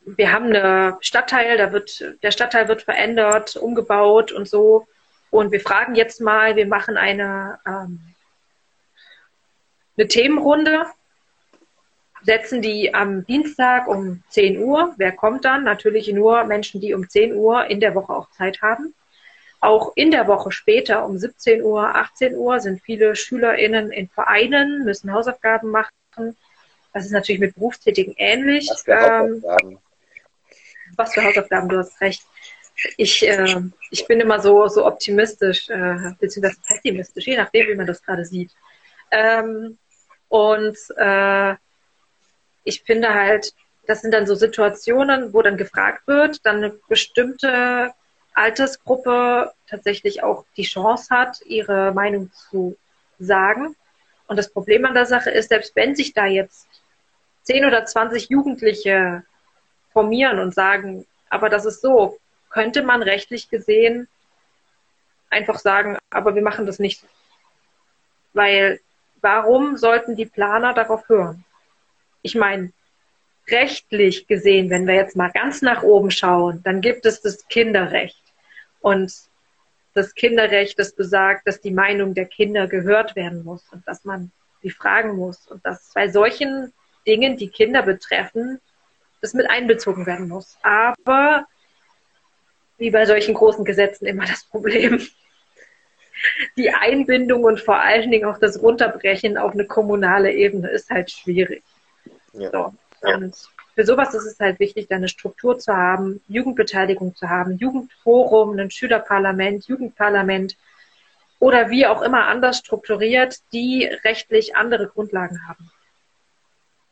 wir haben eine Stadtteil, da wird, der Stadtteil wird verändert, umgebaut und so. Und wir fragen jetzt mal, wir machen eine, ähm, eine Themenrunde setzen die am Dienstag um 10 Uhr. Wer kommt dann? Natürlich nur Menschen, die um 10 Uhr in der Woche auch Zeit haben. Auch in der Woche später um 17 Uhr, 18 Uhr sind viele SchülerInnen in Vereinen, müssen Hausaufgaben machen. Das ist natürlich mit Berufstätigen ähnlich. Was für Hausaufgaben? Ähm, was für Hausaufgaben, du hast recht. Ich, äh, ich bin immer so, so optimistisch, äh, beziehungsweise pessimistisch, je nachdem, wie man das gerade sieht. Ähm, und äh, ich finde halt, das sind dann so Situationen, wo dann gefragt wird, dann eine bestimmte Altersgruppe tatsächlich auch die Chance hat, ihre Meinung zu sagen. Und das Problem an der Sache ist, selbst wenn sich da jetzt 10 oder 20 Jugendliche formieren und sagen, aber das ist so, könnte man rechtlich gesehen einfach sagen, aber wir machen das nicht. Weil warum sollten die Planer darauf hören? Ich meine, rechtlich gesehen, wenn wir jetzt mal ganz nach oben schauen, dann gibt es das Kinderrecht. Und das Kinderrecht, das besagt, dass die Meinung der Kinder gehört werden muss und dass man sie fragen muss und dass bei solchen Dingen, die Kinder betreffen, das mit einbezogen werden muss. Aber wie bei solchen großen Gesetzen immer das Problem. Die Einbindung und vor allen Dingen auch das Runterbrechen auf eine kommunale Ebene ist halt schwierig. Ja. So. Und für sowas ist es halt wichtig, da eine Struktur zu haben, Jugendbeteiligung zu haben, Jugendforum, ein Schülerparlament, Jugendparlament oder wie auch immer anders strukturiert, die rechtlich andere Grundlagen haben,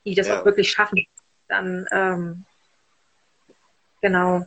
die das ja. auch wirklich schaffen. Dann ähm, genau.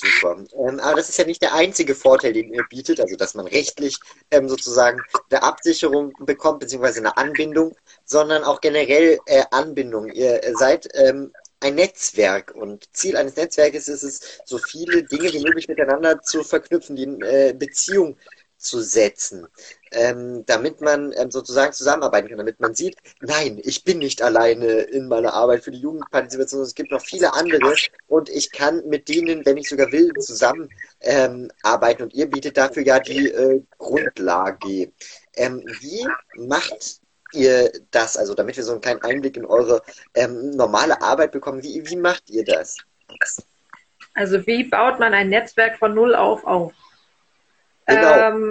Super. Ähm, aber das ist ja nicht der einzige Vorteil, den ihr bietet, also dass man rechtlich ähm, sozusagen eine Absicherung bekommt, beziehungsweise eine Anbindung, sondern auch generell äh, Anbindung. Ihr seid ähm, ein Netzwerk und Ziel eines Netzwerkes ist es, so viele Dinge wie möglich miteinander zu verknüpfen, die äh, Beziehung zu setzen, ähm, damit man ähm, sozusagen zusammenarbeiten kann, damit man sieht, nein, ich bin nicht alleine in meiner Arbeit für die Jugendpartizipation, es gibt noch viele andere und ich kann mit denen, wenn ich sogar will, zusammenarbeiten ähm, und ihr bietet dafür ja die äh, Grundlage. Ähm, wie macht ihr das, also damit wir so einen kleinen Einblick in eure ähm, normale Arbeit bekommen, wie, wie macht ihr das? Also wie baut man ein Netzwerk von Null auf auf? Genau. Ähm,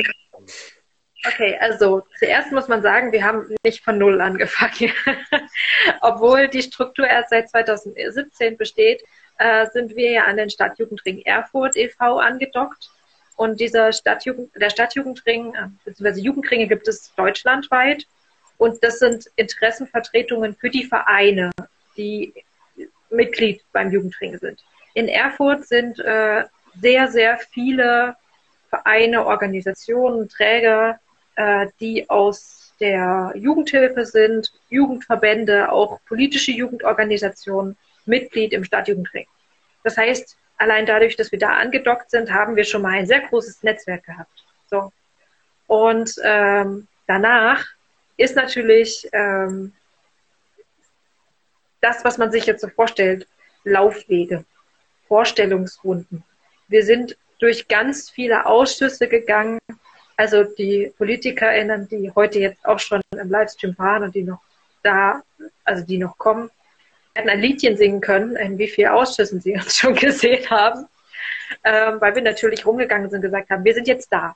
okay, also zuerst muss man sagen, wir haben nicht von Null angefangen. Obwohl die Struktur erst seit 2017 besteht, äh, sind wir ja an den Stadtjugendring Erfurt e.V. angedockt. Und dieser Stadtjugend, der Stadtjugendring, äh, beziehungsweise Jugendringe gibt es deutschlandweit. Und das sind Interessenvertretungen für die Vereine, die Mitglied beim Jugendring sind. In Erfurt sind äh, sehr, sehr viele Vereine, Organisationen, Träger, äh, die aus der Jugendhilfe sind, Jugendverbände, auch politische Jugendorganisationen, Mitglied im Stadtjugendring. Das heißt, allein dadurch, dass wir da angedockt sind, haben wir schon mal ein sehr großes Netzwerk gehabt. So. Und ähm, danach ist natürlich ähm, das, was man sich jetzt so vorstellt, Laufwege, Vorstellungsrunden. Wir sind durch ganz viele Ausschüsse gegangen. Also die PolitikerInnen, die heute jetzt auch schon im Livestream waren und die noch da, also die noch kommen, hätten ein Liedchen singen können, in wie vielen Ausschüssen sie uns schon gesehen haben. Ähm, weil wir natürlich rumgegangen sind und gesagt haben, wir sind jetzt da.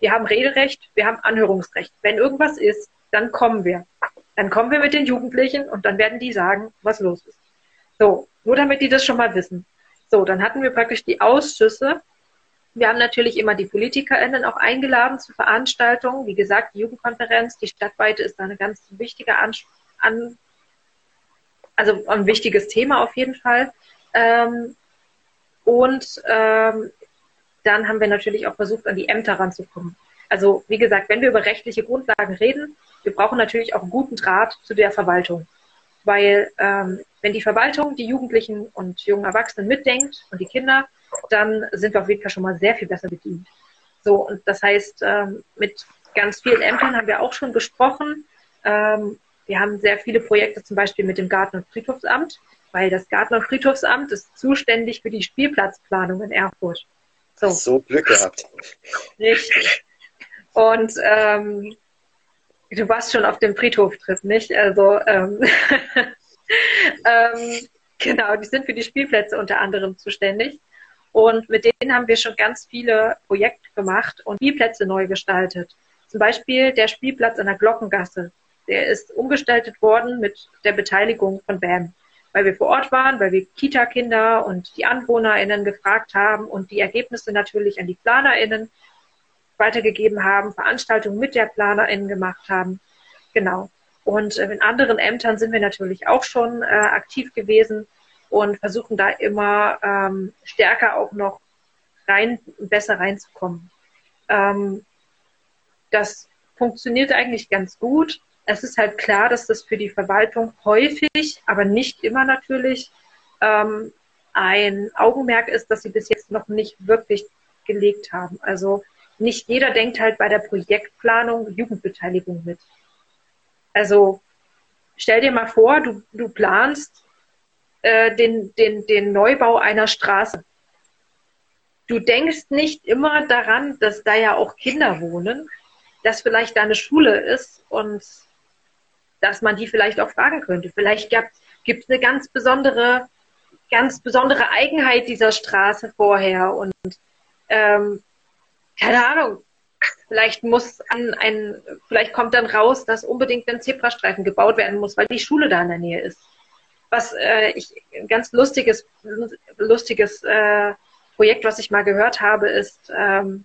Wir haben Rederecht, wir haben Anhörungsrecht. Wenn irgendwas ist, dann kommen wir. Dann kommen wir mit den Jugendlichen und dann werden die sagen, was los ist. So, nur damit die das schon mal wissen. So, dann hatten wir praktisch die Ausschüsse wir haben natürlich immer die PolitikerInnen auch eingeladen zu Veranstaltungen. Wie gesagt, die Jugendkonferenz, die stadtweite ist da eine ganz wichtige An, An also ein wichtiges Thema auf jeden Fall. Ähm, und ähm, dann haben wir natürlich auch versucht, an die Ämter ranzukommen. Also wie gesagt, wenn wir über rechtliche Grundlagen reden, wir brauchen natürlich auch einen guten Draht zu der Verwaltung. Weil ähm, wenn die Verwaltung die Jugendlichen und jungen Erwachsenen mitdenkt und die Kinder, dann sind wir auf jeden Fall schon mal sehr viel besser bedient. So, und das heißt, ähm, mit ganz vielen Ämtern haben wir auch schon gesprochen. Ähm, wir haben sehr viele Projekte zum Beispiel mit dem Garten- und Friedhofsamt, weil das Garten- und Friedhofsamt ist zuständig für die Spielplatzplanung in Erfurt. So, so Glück gehabt. Richtig. Und ähm, du warst schon auf dem Friedhoftrip, nicht? Also ähm, ähm, genau, die sind für die Spielplätze unter anderem zuständig. Und mit denen haben wir schon ganz viele Projekte gemacht und Spielplätze neu gestaltet. Zum Beispiel der Spielplatz an der Glockengasse. Der ist umgestaltet worden mit der Beteiligung von BAM. Weil wir vor Ort waren, weil wir Kita-Kinder und die AnwohnerInnen gefragt haben und die Ergebnisse natürlich an die PlanerInnen weitergegeben haben, Veranstaltungen mit der PlanerInnen gemacht haben. Genau. Und in anderen Ämtern sind wir natürlich auch schon äh, aktiv gewesen und versuchen da immer ähm, stärker auch noch rein, besser reinzukommen. Ähm, das funktioniert eigentlich ganz gut. Es ist halt klar, dass das für die Verwaltung häufig, aber nicht immer natürlich, ähm, ein Augenmerk ist, dass sie bis jetzt noch nicht wirklich gelegt haben. Also nicht jeder denkt halt bei der Projektplanung Jugendbeteiligung mit. Also stell dir mal vor, du, du planst äh, den, den, den Neubau einer Straße. du denkst nicht immer daran, dass da ja auch Kinder wohnen, dass vielleicht da eine Schule ist und dass man die vielleicht auch fragen könnte. Vielleicht gibt es eine ganz besondere, ganz besondere Eigenheit dieser Straße vorher und ähm, keine Ahnung, vielleicht muss ein, ein, vielleicht kommt dann raus, dass unbedingt ein Zebrastreifen gebaut werden muss, weil die Schule da in der Nähe ist. Was äh, ich ein ganz lustiges, lustiges äh, Projekt, was ich mal gehört habe, ist ähm,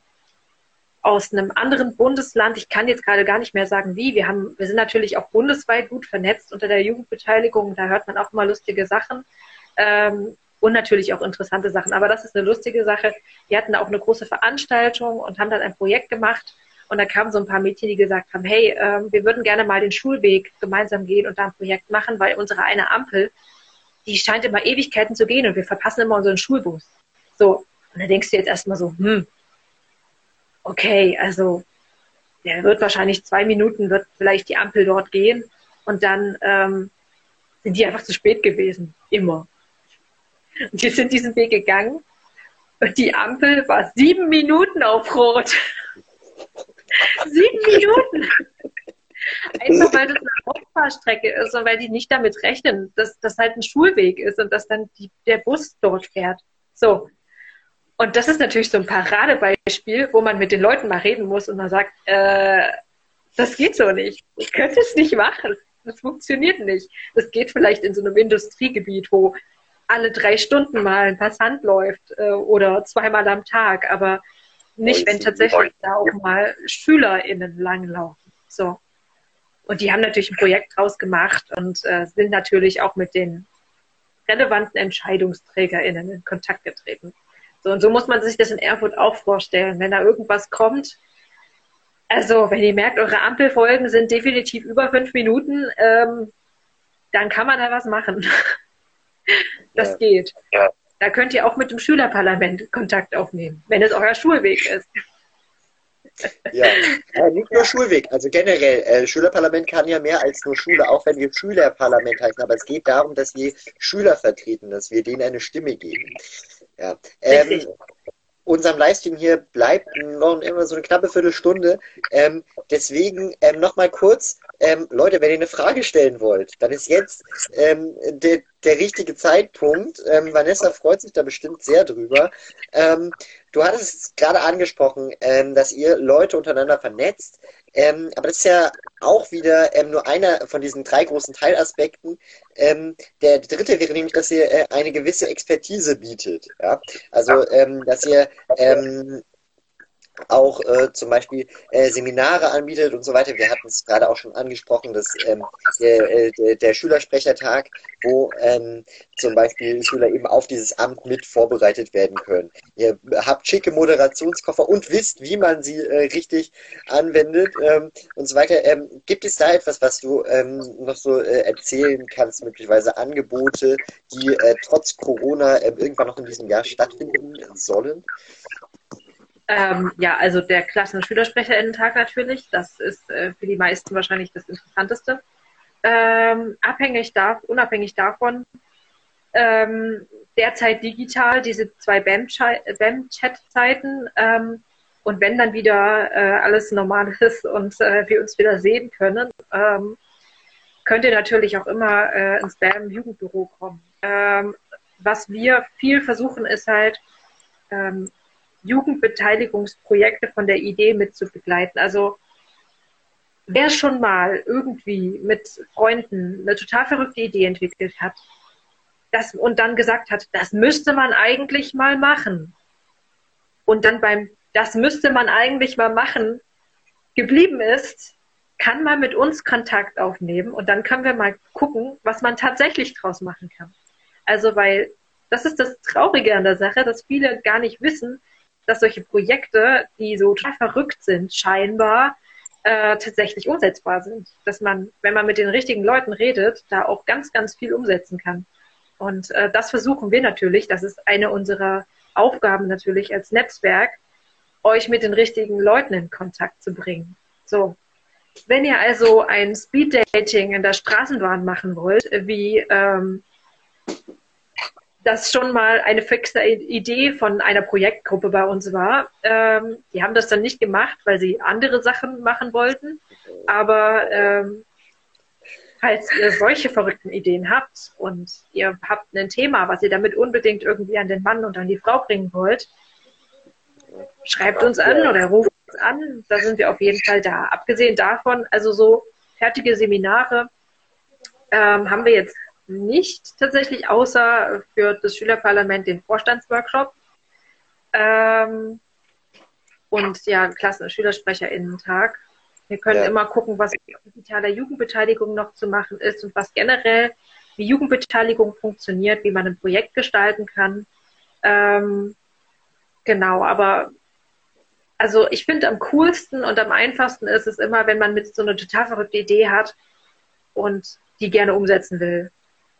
aus einem anderen Bundesland. Ich kann jetzt gerade gar nicht mehr sagen, wie. Wir haben, wir sind natürlich auch bundesweit gut vernetzt unter der Jugendbeteiligung. Da hört man auch mal lustige Sachen. Ähm, und natürlich auch interessante Sachen. Aber das ist eine lustige Sache. Wir hatten auch eine große Veranstaltung und haben dann ein Projekt gemacht. Und da kamen so ein paar Mädchen, die gesagt haben, hey, äh, wir würden gerne mal den Schulweg gemeinsam gehen und da ein Projekt machen, weil unsere eine Ampel, die scheint immer Ewigkeiten zu gehen und wir verpassen immer unseren Schulbus. So, und da denkst du jetzt erstmal so, hm, okay, also der wird wahrscheinlich zwei Minuten, wird vielleicht die Ampel dort gehen und dann ähm, sind die einfach zu spät gewesen. Immer. Und wir sind diesen Weg gegangen und die Ampel war sieben Minuten auf Rot. sieben Minuten. Einfach weil das eine Hauptfahrstrecke ist und weil die nicht damit rechnen, dass das halt ein Schulweg ist und dass dann die, der Bus dort fährt. So. Und das ist natürlich so ein Paradebeispiel, wo man mit den Leuten mal reden muss und man sagt, äh, das geht so nicht. Ich könnte es nicht machen. Das funktioniert nicht. Das geht vielleicht in so einem Industriegebiet, wo alle drei Stunden mal ein Passant läuft äh, oder zweimal am Tag, aber nicht, wenn tatsächlich da auch mal SchülerInnen langlaufen. So. Und die haben natürlich ein Projekt draus gemacht und äh, sind natürlich auch mit den relevanten EntscheidungsträgerInnen in Kontakt getreten. So, und so muss man sich das in Erfurt auch vorstellen. Wenn da irgendwas kommt, also wenn ihr merkt, eure Ampelfolgen sind definitiv über fünf Minuten, ähm, dann kann man da was machen. Das ja. geht. Ja. Da könnt ihr auch mit dem Schülerparlament Kontakt aufnehmen, wenn es euer Schulweg ist. Ja, äh, nicht nur Schulweg, also generell, äh, Schülerparlament kann ja mehr als nur Schule, auch wenn wir Schülerparlament heißen, aber es geht darum, dass wir Schüler vertreten, dass wir denen eine Stimme geben. Ja. Ähm, unserem Livestream hier bleibt noch immer so eine knappe Viertelstunde. Ähm, deswegen ähm, nochmal kurz, ähm, Leute, wenn ihr eine Frage stellen wollt, dann ist jetzt ähm, der, der richtige Zeitpunkt. Ähm, Vanessa freut sich da bestimmt sehr drüber. Ähm, du hattest es gerade angesprochen, ähm, dass ihr Leute untereinander vernetzt. Ähm, aber das ist ja auch wieder nur einer von diesen drei großen Teilaspekten. Der dritte wäre nämlich, dass ihr äh, eine gewisse Expertise bietet. Ja? Also, dass ihr auch äh, zum Beispiel äh, Seminare anbietet und so weiter. Wir hatten es gerade auch schon angesprochen, dass ähm, der, äh, der, der, Schülersprechertag, wo ähm, zum Beispiel Schüler eben auf dieses Amt mit vorbereitet werden können. Ihr habt schicke Moderationskoffer und wisst, wie man sie äh, richtig anwendet ähm, und so weiter. Ähm, gibt es da etwas, was du ähm, noch so äh, erzählen kannst, möglicherweise Angebote, die äh, trotz Corona äh, irgendwann noch in diesem Jahr stattfinden sollen? Ähm, ja, also der Klassen- und Schülersprecherinnen-Tag natürlich. Das ist äh, für die meisten wahrscheinlich das Interessanteste. Ähm, abhängig da, unabhängig davon, ähm, derzeit digital, diese zwei BAM-Chat-Zeiten. Ähm, und wenn dann wieder äh, alles normal ist und äh, wir uns wieder sehen können, ähm, könnt ihr natürlich auch immer äh, ins BAM-Jugendbüro kommen. Ähm, was wir viel versuchen, ist halt, ähm, Jugendbeteiligungsprojekte von der Idee mit zu begleiten. Also wer schon mal irgendwie mit Freunden eine total verrückte Idee entwickelt hat das, und dann gesagt hat, das müsste man eigentlich mal machen. Und dann beim, das müsste man eigentlich mal machen, geblieben ist, kann man mit uns Kontakt aufnehmen und dann können wir mal gucken, was man tatsächlich draus machen kann. Also, weil das ist das Traurige an der Sache, dass viele gar nicht wissen, dass solche Projekte, die so total verrückt sind, scheinbar äh, tatsächlich umsetzbar sind. Dass man, wenn man mit den richtigen Leuten redet, da auch ganz, ganz viel umsetzen kann. Und äh, das versuchen wir natürlich. Das ist eine unserer Aufgaben natürlich als Netzwerk, euch mit den richtigen Leuten in Kontakt zu bringen. So. Wenn ihr also ein Speeddating in der Straßenbahn machen wollt, wie ähm, das schon mal eine fixe Idee von einer Projektgruppe bei uns war. Ähm, die haben das dann nicht gemacht, weil sie andere Sachen machen wollten. Aber ähm, falls ihr solche verrückten Ideen habt und ihr habt ein Thema, was ihr damit unbedingt irgendwie an den Mann und an die Frau bringen wollt, schreibt uns an oder ruft uns an. Da sind wir auf jeden Fall da. Abgesehen davon, also so fertige Seminare ähm, haben wir jetzt nicht tatsächlich, außer für das Schülerparlament den Vorstandsworkshop. Ähm, und ja, Klassen- und SchülersprecherInnen-Tag. Wir können ja. immer gucken, was mit digitaler Jugendbeteiligung noch zu machen ist und was generell, wie Jugendbeteiligung funktioniert, wie man ein Projekt gestalten kann. Ähm, genau, aber also ich finde am coolsten und am einfachsten ist es immer, wenn man mit so einer total verrückte Idee hat und die gerne umsetzen will.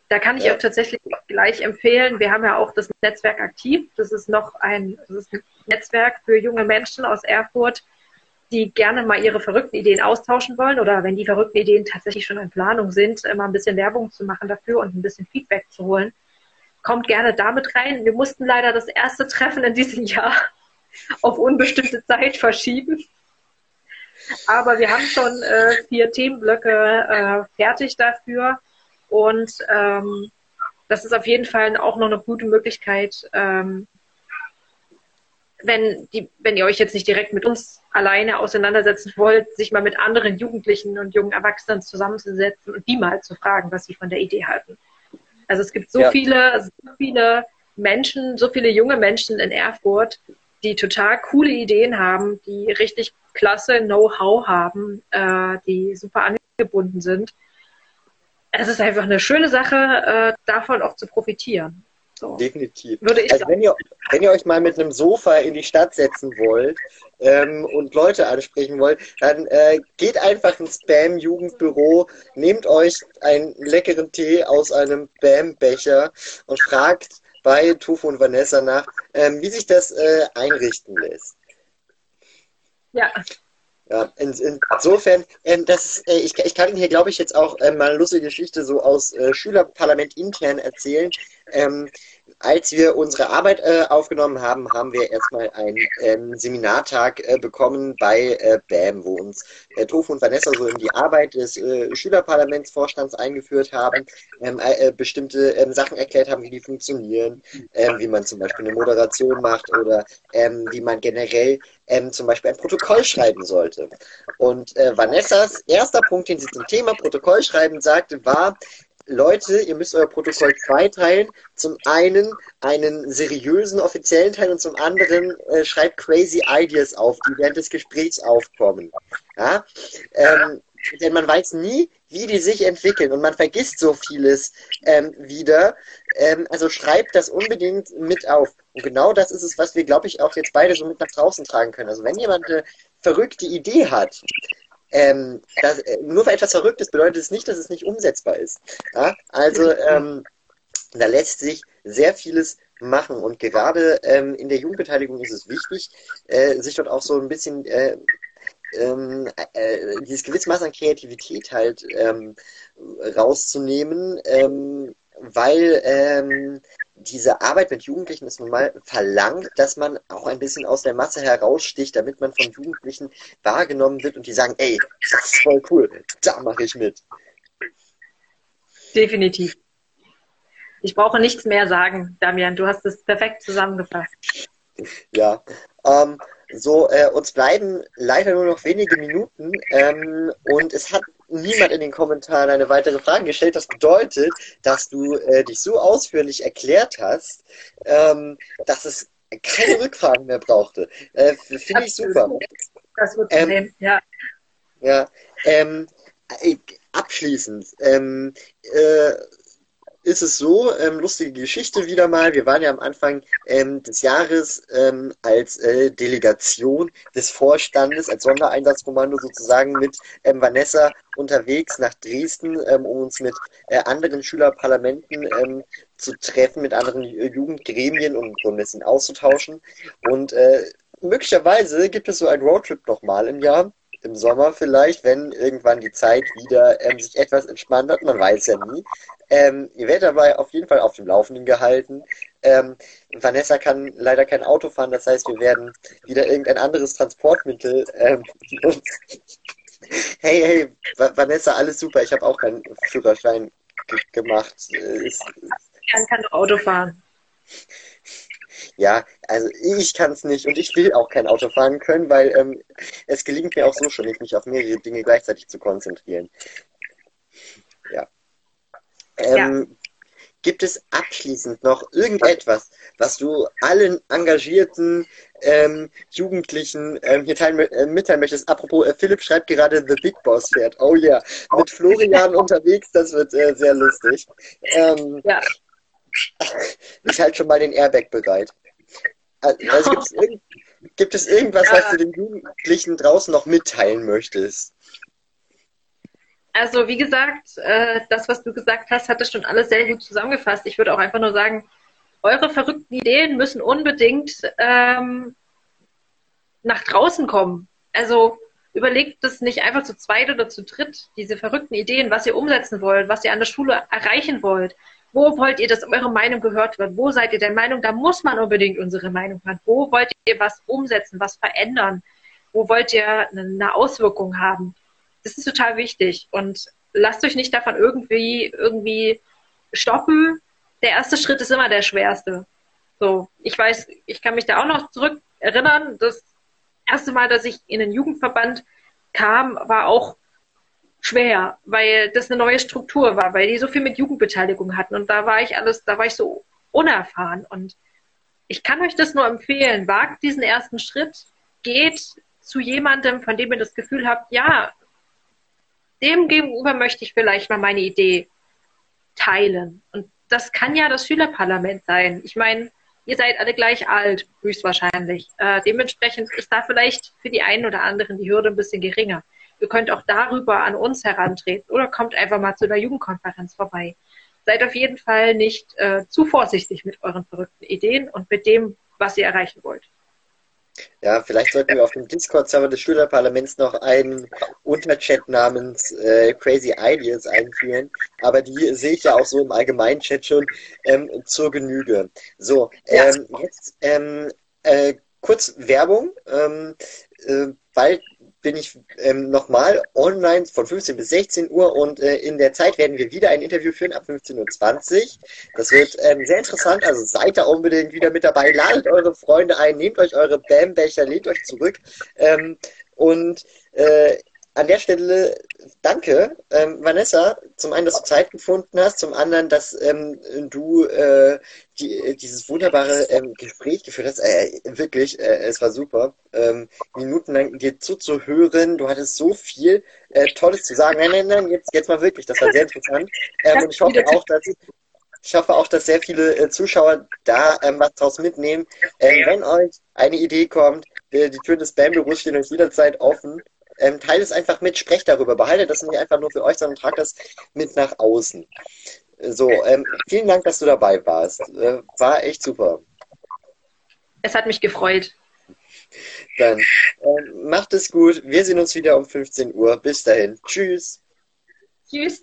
Da kann ich ja. auch tatsächlich gleich empfehlen, wir haben ja auch das Netzwerk aktiv. Das ist noch ein, das ist ein Netzwerk für junge Menschen aus Erfurt, die gerne mal ihre verrückten Ideen austauschen wollen oder wenn die verrückten Ideen tatsächlich schon in Planung sind, mal ein bisschen Werbung zu machen dafür und ein bisschen Feedback zu holen. Kommt gerne damit rein. Wir mussten leider das erste Treffen in diesem Jahr auf unbestimmte Zeit verschieben. Aber wir haben schon äh, vier Themenblöcke äh, fertig dafür. Und ähm, das ist auf jeden Fall auch noch eine gute Möglichkeit, ähm, wenn, die, wenn ihr euch jetzt nicht direkt mit uns alleine auseinandersetzen wollt, sich mal mit anderen Jugendlichen und jungen Erwachsenen zusammenzusetzen und die mal zu fragen, was sie von der Idee halten. Also es gibt so ja. viele, so viele Menschen, so viele junge Menschen in Erfurt, die total coole Ideen haben, die richtig klasse Know-how haben, äh, die super angebunden sind es ist einfach eine schöne Sache, äh, davon auch zu profitieren. So. Definitiv. Würde ich also wenn ihr, wenn ihr euch mal mit einem Sofa in die Stadt setzen wollt ähm, und Leute ansprechen wollt, dann äh, geht einfach ins Spam-Jugendbüro, nehmt euch einen leckeren Tee aus einem Bam-Becher und fragt bei Tofu und Vanessa nach, ähm, wie sich das äh, einrichten lässt. Ja, ja, in, insofern, ähm, das, äh, ich, ich kann Ihnen hier, glaube ich, jetzt auch ähm, mal eine lustige Geschichte so aus äh, Schülerparlament intern erzählen. Ähm, als wir unsere Arbeit äh, aufgenommen haben, haben wir erstmal einen ähm, Seminartag äh, bekommen bei äh, BAM, wo uns äh, Tofu und Vanessa so in die Arbeit des äh, Schülerparlamentsvorstands eingeführt haben, ähm, äh, bestimmte ähm, Sachen erklärt haben, wie die funktionieren, ähm, wie man zum Beispiel eine Moderation macht oder ähm, wie man generell ähm, zum Beispiel ein Protokoll schreiben sollte. Und Vanessas erster Punkt, den sie zum Thema Protokoll schreiben sagte, war, Leute, ihr müsst euer Protokoll zweiteilen. Zum einen einen seriösen offiziellen Teil und zum anderen äh, schreibt crazy Ideas auf, die während des Gesprächs aufkommen. Ja? Ähm, denn man weiß nie, wie die sich entwickeln und man vergisst so vieles ähm, wieder. Ähm, also schreibt das unbedingt mit auf. Und genau das ist es, was wir, glaube ich, auch jetzt beide so mit nach draußen tragen können. Also wenn jemand eine verrückte Idee hat, ähm, das, äh, nur weil etwas verrückt ist, bedeutet es nicht, dass es nicht umsetzbar ist. Ja? Also ähm, da lässt sich sehr vieles machen und gerade ähm, in der Jugendbeteiligung ist es wichtig, äh, sich dort auch so ein bisschen äh, ähm, äh, dieses gewisse Maß an Kreativität halt ähm, rauszunehmen, ähm, weil ähm, diese Arbeit mit Jugendlichen ist nun mal verlangt, dass man auch ein bisschen aus der Masse heraussticht, damit man von Jugendlichen wahrgenommen wird und die sagen, ey, das ist voll cool, da mache ich mit. Definitiv. Ich brauche nichts mehr sagen, Damian. Du hast es perfekt zusammengefasst. Ja, ähm, so, äh, uns bleiben leider nur noch wenige Minuten ähm, und es hat niemand in den Kommentaren eine weitere Frage gestellt. Das bedeutet, dass du äh, dich so ausführlich erklärt hast, ähm, dass es keine Rückfragen mehr brauchte. Äh, Finde ich super. Das wird ähm, ja. Ja, ähm, äh, abschließend. Ähm, äh, ist es so, ähm, lustige Geschichte wieder mal, wir waren ja am Anfang ähm, des Jahres ähm, als äh, Delegation des Vorstandes, als Sondereinsatzkommando sozusagen mit ähm, Vanessa unterwegs nach Dresden, ähm, um uns mit äh, anderen Schülerparlamenten ähm, zu treffen, mit anderen Jugendgremien und so ein bisschen auszutauschen. Und äh, möglicherweise gibt es so einen Roadtrip nochmal im Jahr im Sommer vielleicht, wenn irgendwann die Zeit wieder ähm, sich etwas entspannt hat, man weiß ja nie. Ähm, ihr werdet dabei auf jeden Fall auf dem Laufenden gehalten. Ähm, Vanessa kann leider kein Auto fahren, das heißt, wir werden wieder irgendein anderes Transportmittel ähm, Hey, hey, Vanessa, alles super. Ich habe auch keinen Führerschein gemacht. Ich kann, doch Auto fahren. Ja, also ich kann es nicht und ich will auch kein Auto fahren können, weil ähm, es gelingt mir auch so schon nicht, mich auf mehrere Dinge gleichzeitig zu konzentrieren. Ähm, ja. Gibt es abschließend noch irgendetwas, was du allen engagierten ähm, Jugendlichen ähm, hier teilen, äh, mitteilen möchtest? Apropos, äh, Philipp schreibt gerade The Big Boss fährt. Oh ja, yeah. mit Florian unterwegs, das wird äh, sehr lustig. Ähm, ja. Ich halte schon mal den Airbag bereit. Also gibt, es irgend, gibt es irgendwas, ja. was du den Jugendlichen draußen noch mitteilen möchtest? Also wie gesagt, äh, das, was du gesagt hast, hat das schon alles sehr gut zusammengefasst. Ich würde auch einfach nur sagen, eure verrückten Ideen müssen unbedingt ähm, nach draußen kommen. Also überlegt das nicht einfach zu zweit oder zu dritt, diese verrückten Ideen, was ihr umsetzen wollt, was ihr an der Schule erreichen wollt. Wo wollt ihr, dass eure Meinung gehört wird? Wo seid ihr der Meinung, da muss man unbedingt unsere Meinung hören? Wo wollt ihr was umsetzen, was verändern? Wo wollt ihr eine Auswirkung haben? Das ist total wichtig. Und lasst euch nicht davon irgendwie, irgendwie stoppen. Der erste Schritt ist immer der schwerste. So, ich weiß, ich kann mich da auch noch zurück erinnern. Das erste Mal, dass ich in den Jugendverband kam, war auch schwer, weil das eine neue Struktur war, weil die so viel mit Jugendbeteiligung hatten und da war ich alles, da war ich so unerfahren und ich kann euch das nur empfehlen, wagt diesen ersten Schritt, geht zu jemandem, von dem ihr das Gefühl habt, ja, dem gegenüber möchte ich vielleicht mal meine Idee teilen. Und das kann ja das Schülerparlament sein. Ich meine, ihr seid alle gleich alt, höchstwahrscheinlich. Äh, dementsprechend ist da vielleicht für die einen oder anderen die Hürde ein bisschen geringer. Ihr könnt auch darüber an uns herantreten oder kommt einfach mal zu einer Jugendkonferenz vorbei. Seid auf jeden Fall nicht äh, zu vorsichtig mit euren verrückten Ideen und mit dem, was ihr erreichen wollt. Ja, vielleicht sollten wir auf dem Discord-Server des Schülerparlaments noch einen Unterchat namens äh, Crazy Ideas einführen. Aber die sehe ich ja auch so im allgemeinen Chat schon ähm, zur Genüge. So, ähm, jetzt ähm, äh, kurz Werbung. Ähm, äh, bald bin ich ähm, nochmal online von 15 bis 16 Uhr und äh, in der Zeit werden wir wieder ein Interview führen ab 15.20 Uhr. Das wird ähm, sehr interessant, also seid da unbedingt wieder mit dabei, ladet eure Freunde ein, nehmt euch eure Bambecher, lehnt euch zurück ähm, und äh, an der Stelle danke, ähm, Vanessa, zum einen, dass du Zeit gefunden hast, zum anderen, dass ähm, du äh, die, dieses wunderbare ähm, Gespräch geführt hast. Äh, wirklich, äh, es war super. Ähm, minutenlang dir zuzuhören. Du hattest so viel äh, Tolles zu sagen. Nein, nein, nein, jetzt, jetzt mal wirklich. Das war sehr interessant. Ähm, und ich hoffe auch, dass ich hoffe auch, dass sehr viele äh, Zuschauer da ähm, was draus mitnehmen. Ähm, wenn euch eine Idee kommt, äh, die Türen des Bam-Büros stehen euch jederzeit offen ähm, teilt es einfach mit, sprecht darüber, behaltet das nicht einfach nur für euch, sondern tragt das mit nach außen. So, ähm, vielen Dank, dass du dabei warst. Äh, war echt super. Es hat mich gefreut. Dann äh, macht es gut. Wir sehen uns wieder um 15 Uhr. Bis dahin. Tschüss. Tschüss.